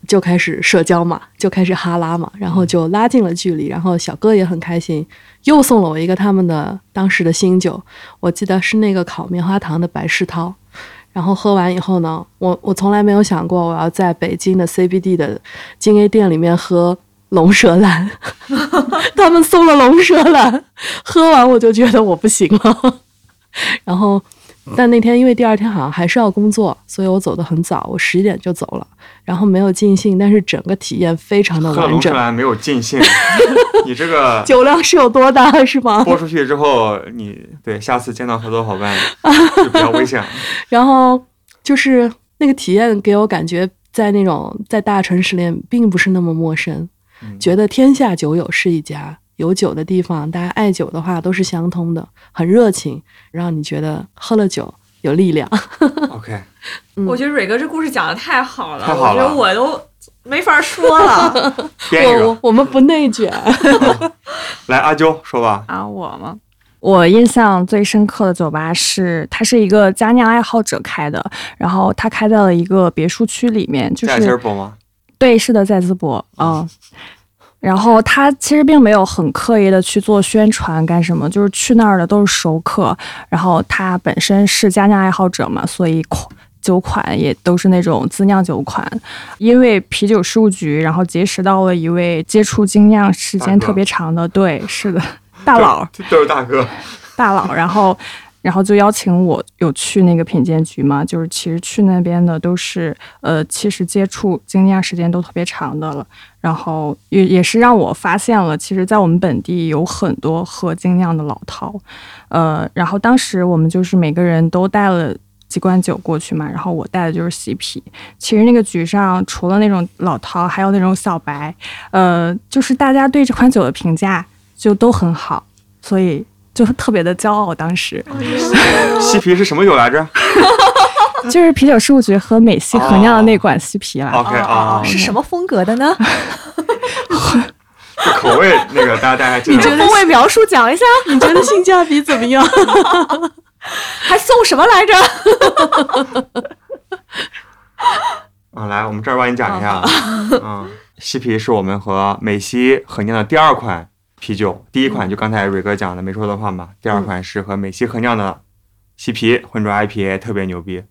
C: 就开始社交嘛，就开始哈拉嘛，然后就拉近了距离。然后小哥也很开心，又送了我一个他们的当时的新酒，我记得是那个烤棉花糖的白世涛。然后喝完以后呢，我我从来没有想过我要在北京的 CBD 的金 A 店里面喝龙舌兰，他们送了龙舌兰，喝完我就觉得我不行了。然后，但那天因为第二天好像还是要工作，所以我走得很早，我十一点就走了，然后没有尽兴，但是整个体验非常的完整。
A: 龙兰没有尽兴，你这个
C: 酒量是有多大是吗？
A: 播出去之后，你对下次见到合作伙伴就比较危险了。
C: 然后就是那个体验给我感觉，在那种在大城市里并不是那么陌生，
A: 嗯
C: 觉得天下酒友是一家，有酒的地方，大家爱酒的话都是相通的，很热情，让你觉得喝了酒有力量。
A: OK，
C: 嗯
B: 我觉得蕊哥这故事讲的太好了，
A: 太好了
B: 我觉得我都没法说了。
C: 我我我们不内卷，
A: 来，阿啾说吧。
E: 啊，我吗？我印象最深刻的酒吧是，它是一个佳酿爱好者开的，然后它开在了一个别墅区里面，就
A: 在吉尔
E: 是
A: 伯吗？
E: 对，是的，在淄博，嗯。然后他其实并没有很刻意的去做宣传干什么，就是去那儿的都是熟客，然后他本身是佳酿爱好者嘛，所以款酒款也都是那种自酿酒款。因为啤酒事务局，然后结识到了一位接触精酿时间特别长的，对，是的，大佬，
A: 这都是大哥。
E: 大佬，然后，然后就邀请我有去那个品鉴局嘛，就是其实去那边的都是呃，其实接触精酿时间都特别长的了，然后也也是让我发现了，其实，在我们本地有很多喝精酿的老饕，呃，然后当时我们就是每个人都带了。几罐酒过去嘛，然后我带的就是喜啤。其实那个局上除了那种老饕，还有那种小白，呃，就是大家对这款酒的评价就都很好，所以就特别的骄傲。当时
A: 西皮是什么酒来着
E: 就是啤酒事务局和美西合酿的那款西啤啦。
A: ？OK 啊，
B: 是什么风格的呢？
A: 这口味那个大家大家记得。
B: 风味描述讲一下，
C: 你觉得性价比怎么样？
B: 还送什么来着？
A: 啊，来，我们这儿帮你讲一下。嗯，西皮是我们和美西合酿的第二款啤酒，第一款就刚才蕊哥讲的，没说的话嘛。第二款是和美西合酿的西皮混浊 IPA，特别牛逼。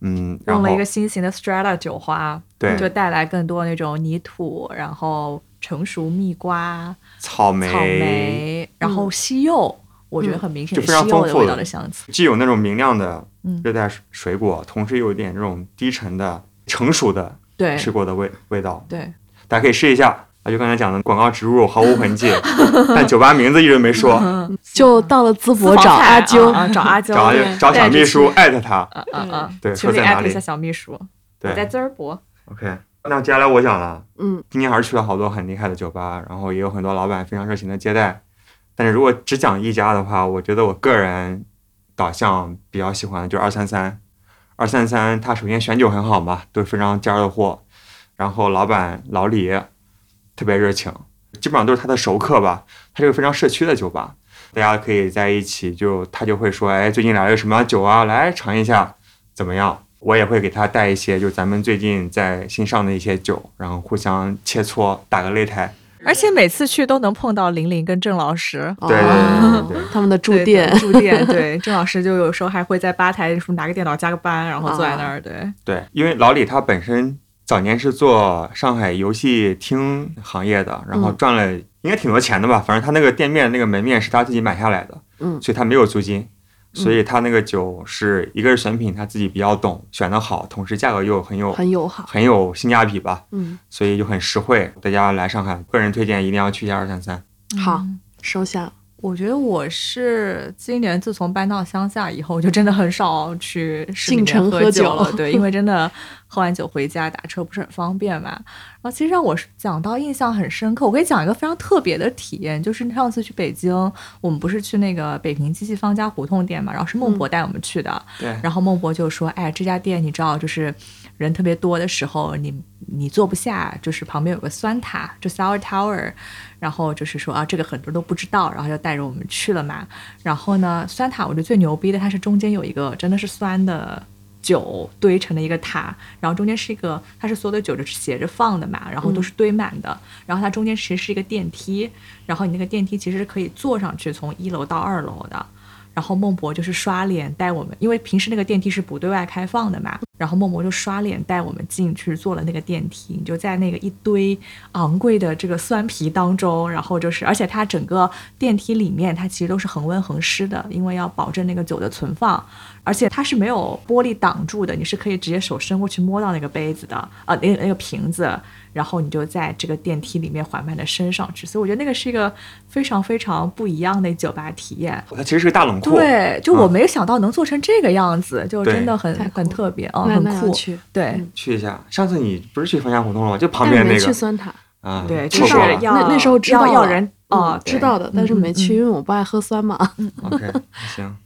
A: 嗯，然后
B: 用了一个新型的 Strata 酒花，
A: 对
B: 就带来更多那种泥土，然后成熟蜜瓜、
A: 草莓，
B: 草莓，然后西柚，我觉得很明显
A: 就非常
B: 的西柚的味道
A: 丰富的
B: 的香气。
A: 既有那种明亮的
B: 嗯
A: 热带水果，同时又有一点这种低沉的成熟的
B: 对
A: 水果的味味道。
B: 对，
A: 大家可以试一下。啊，就刚才讲的广告植入毫无痕迹，但酒吧名字一直没说，
C: 就到了淄博找阿啾，
B: 找阿啾，
A: 找找小秘书艾特他。
B: 啊啊啊！
A: 对
B: 群
A: 说在哪里
B: 里艾特一下小秘书，
A: 对
B: 在淄博。
A: ，OK。那接下来我讲了，
C: 嗯，
A: 今天还是去了好多很厉害的酒吧，然后也有很多老板非常热情的接待。但是如果只讲一家的话，我觉得我个人导向比较喜欢的就是二三三。二三三，它首先选酒很好嘛，都是非常尖儿的货，然后老板老李特别热情，基本上都是他的熟客吧。他这个非常社区的酒吧，大家可以在一起就他就会说，哎，最近来了什么样酒啊，来尝一下，怎么样？我也会给他带一些，就咱们最近在新上的一些酒，然后互相切磋，打个擂台。
B: 而且每次去都能碰到玲玲跟郑老师。
A: 对对对
C: 哦
A: 对对
C: 他们的驻店
B: 对，驻店，对，郑老师就有时候还会在吧台什么拿个电脑加个班，然后坐在那儿，对，
A: 对，因为老李他本身早年是做上海游戏厅行业的，然后
C: 嗯
A: 赚了应该挺多钱的吧，反正他那个店面那个门面是他自己买下来的，
C: 嗯
A: 所以他没有租金，所以他那个酒是一个是选品他自己比较懂，选的好，同时价格又很有
C: 很友好。
A: 很有性价比吧，
C: 嗯，
A: 所以就很实惠。大家来上海，个人推荐一定要去一下二三三。
C: 好，收下了。
B: 我觉得我是今年自从搬到乡下以后，就真的很少去
C: 进城
B: 喝
C: 喝酒
B: 了。对，因为 真的喝完酒回家打车不是很方便嘛。然后其实让我讲到印象很深刻，我可以讲一个非常特别的体验，就是上次去北京，我们不是去那个北平机器方家胡同店嘛，然后是孟博带我们去的。
A: 对，
B: 然后孟博就说：“哎，这家店你知道，就是人特别多的时候，你你坐不下，就是旁边有个酸塔，就 Sour Tower，然后就是说啊，这个很多人都不知道，然后就带着我们去了嘛。然后呢，酸塔我觉得最牛逼的，它是中间有一个真的是酸的。”酒堆成的一个塔，然后中间是一个，它是所有的酒就是斜着放的嘛，然后都是堆满的，然后它中间其实是一个电梯，然后你那个电梯其实是可以坐上去，从一楼到二楼的。然后孟博就是刷脸带我们，因为平时那个电梯是不对外开放的嘛，然后孟博就刷脸带我们进去坐了那个电梯，你就在那个一堆昂贵的这个酸啤当中，然后就是，而且它整个电梯里面它其实都是恒温恒湿的，因为要保证那个酒的存放，而且它是没有玻璃挡住的，你是可以直接手伸过去摸到那个杯子的，啊，那那个瓶子，然后你就在这个电梯里面缓慢的升上去，所以我觉得那个是一个非常非常不一样的酒吧体验。
A: 它其实是个大冷库。
B: 对，就
A: 嗯
B: 我没有想到能做成这个样子，就真的很很特别，嗯，
C: 那
B: 很酷。
C: 去，
B: 对
C: 嗯
A: 去一下。上次你不是去方家胡同了吗？就旁边那个
C: 酸塔，
A: 啊，
B: 对，就是
A: 错过了。
B: 要
C: 那那时候知道
B: 要要人
C: 嗯
B: 哦，对
C: 知道的，但是没去，因为我不爱喝酸嘛。
A: OK，行。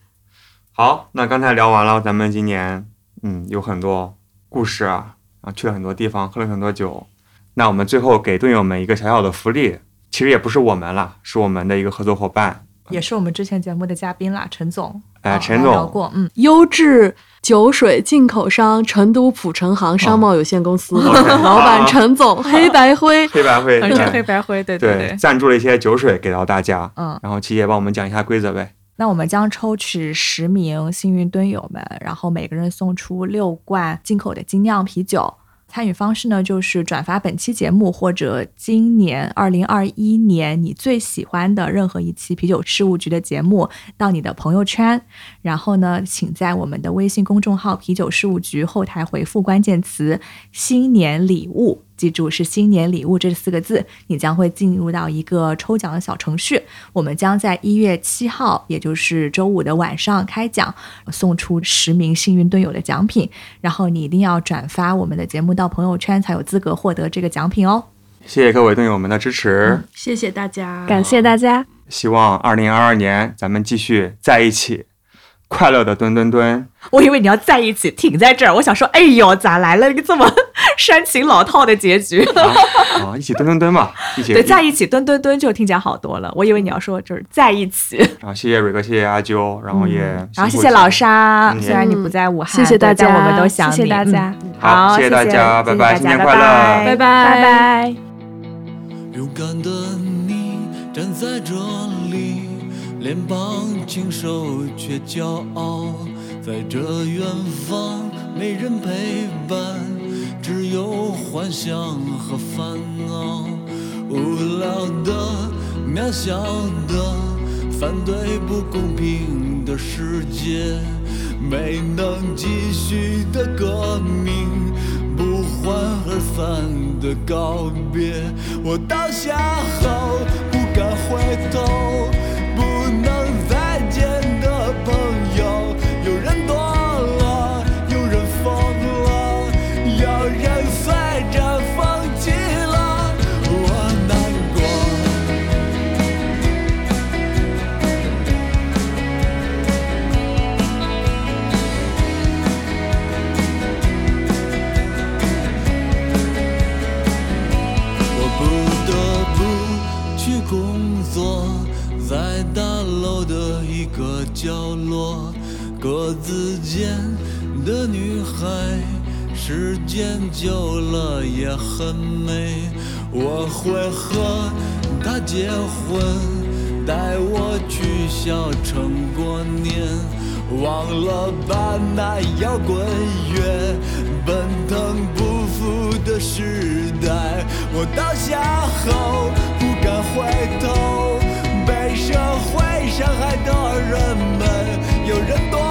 A: 好，那刚才聊完了，咱们今年嗯有很多故事啊，然后去了很多地方，喝了很多酒。那我们最后给队友们一个小小的福利，其实也不是我们啦，是我们的一个合作伙伴
B: 也是我们之前节目的嘉宾啦，陈总。啊
A: 哎陈总
B: 聊过，嗯，
C: 优质酒水进口商成都普成行商贸有限公司、老板陈总，黑白灰。
A: 黑白灰，对
B: 黑白灰，对
A: 对
B: 对。
A: 赞助了一些酒水给到大家。
B: 嗯，
A: 然后七姐帮我们讲一下规则呗。
B: 那我们将抽取十名幸运蹲友们，然后每个人送出六罐进口的精酿啤酒。参与方式呢，就是转发本期节目或者今年二零二一年你最喜欢的任何一期啤酒事务局的节目到你的朋友圈，然后呢，请在我们的微信公众号“啤酒事务局”后台回复关键词“新年礼物”，记住是“新年礼物”这四个字，你将会进入到一个抽奖的小程序。我们将在一月七号，也就是周五的晚上开奖，送出十名幸运队友的奖品。然后你一定要转发我们的节目到朋友圈，才有资格获得这个奖品哦。
A: 谢谢各位队友们的支持，
C: 谢谢大家，
E: 感谢大家。
A: 希望二零二二年咱们继续在一起，快乐的蹲蹲蹲。
B: 我以为你要在一起停在这儿，我想说，哎呦，咋来了一个这么煽情老套的结局？
A: 啊啊，一起蹲蹲蹲吧，一起
B: 对，在一起蹲蹲蹲就听起来好多了。我以为你要说就是在一起，
A: 然后谢谢蕊哥，谢谢阿啾，然后也、
B: 嗯然后谢谢老沙，
A: 嗯
B: 虽然你不在武汉，
C: 谢谢大家
B: 我们都想你。
E: 谢谢大家
B: 嗯
A: 好
B: 好，
A: 谢谢大家拜拜新年快乐
B: 拜
C: 拜拜
E: 拜拜。
F: 勇敢的你站在这里，脸庞清瘦却骄傲，在这远方没人陪伴，只有幻想和烦恼。无聊的、渺小的，反对不公平的世界，没能继续的革命。不欢而散的告别，我倒下后不敢回头，格子间的女孩，时间久了也很美。我会和她结婚，带我去小城过年。忘了吧，那摇滚乐，奔腾不复的时代。我倒下后不敢回头，被社会伤害的人们，有人躲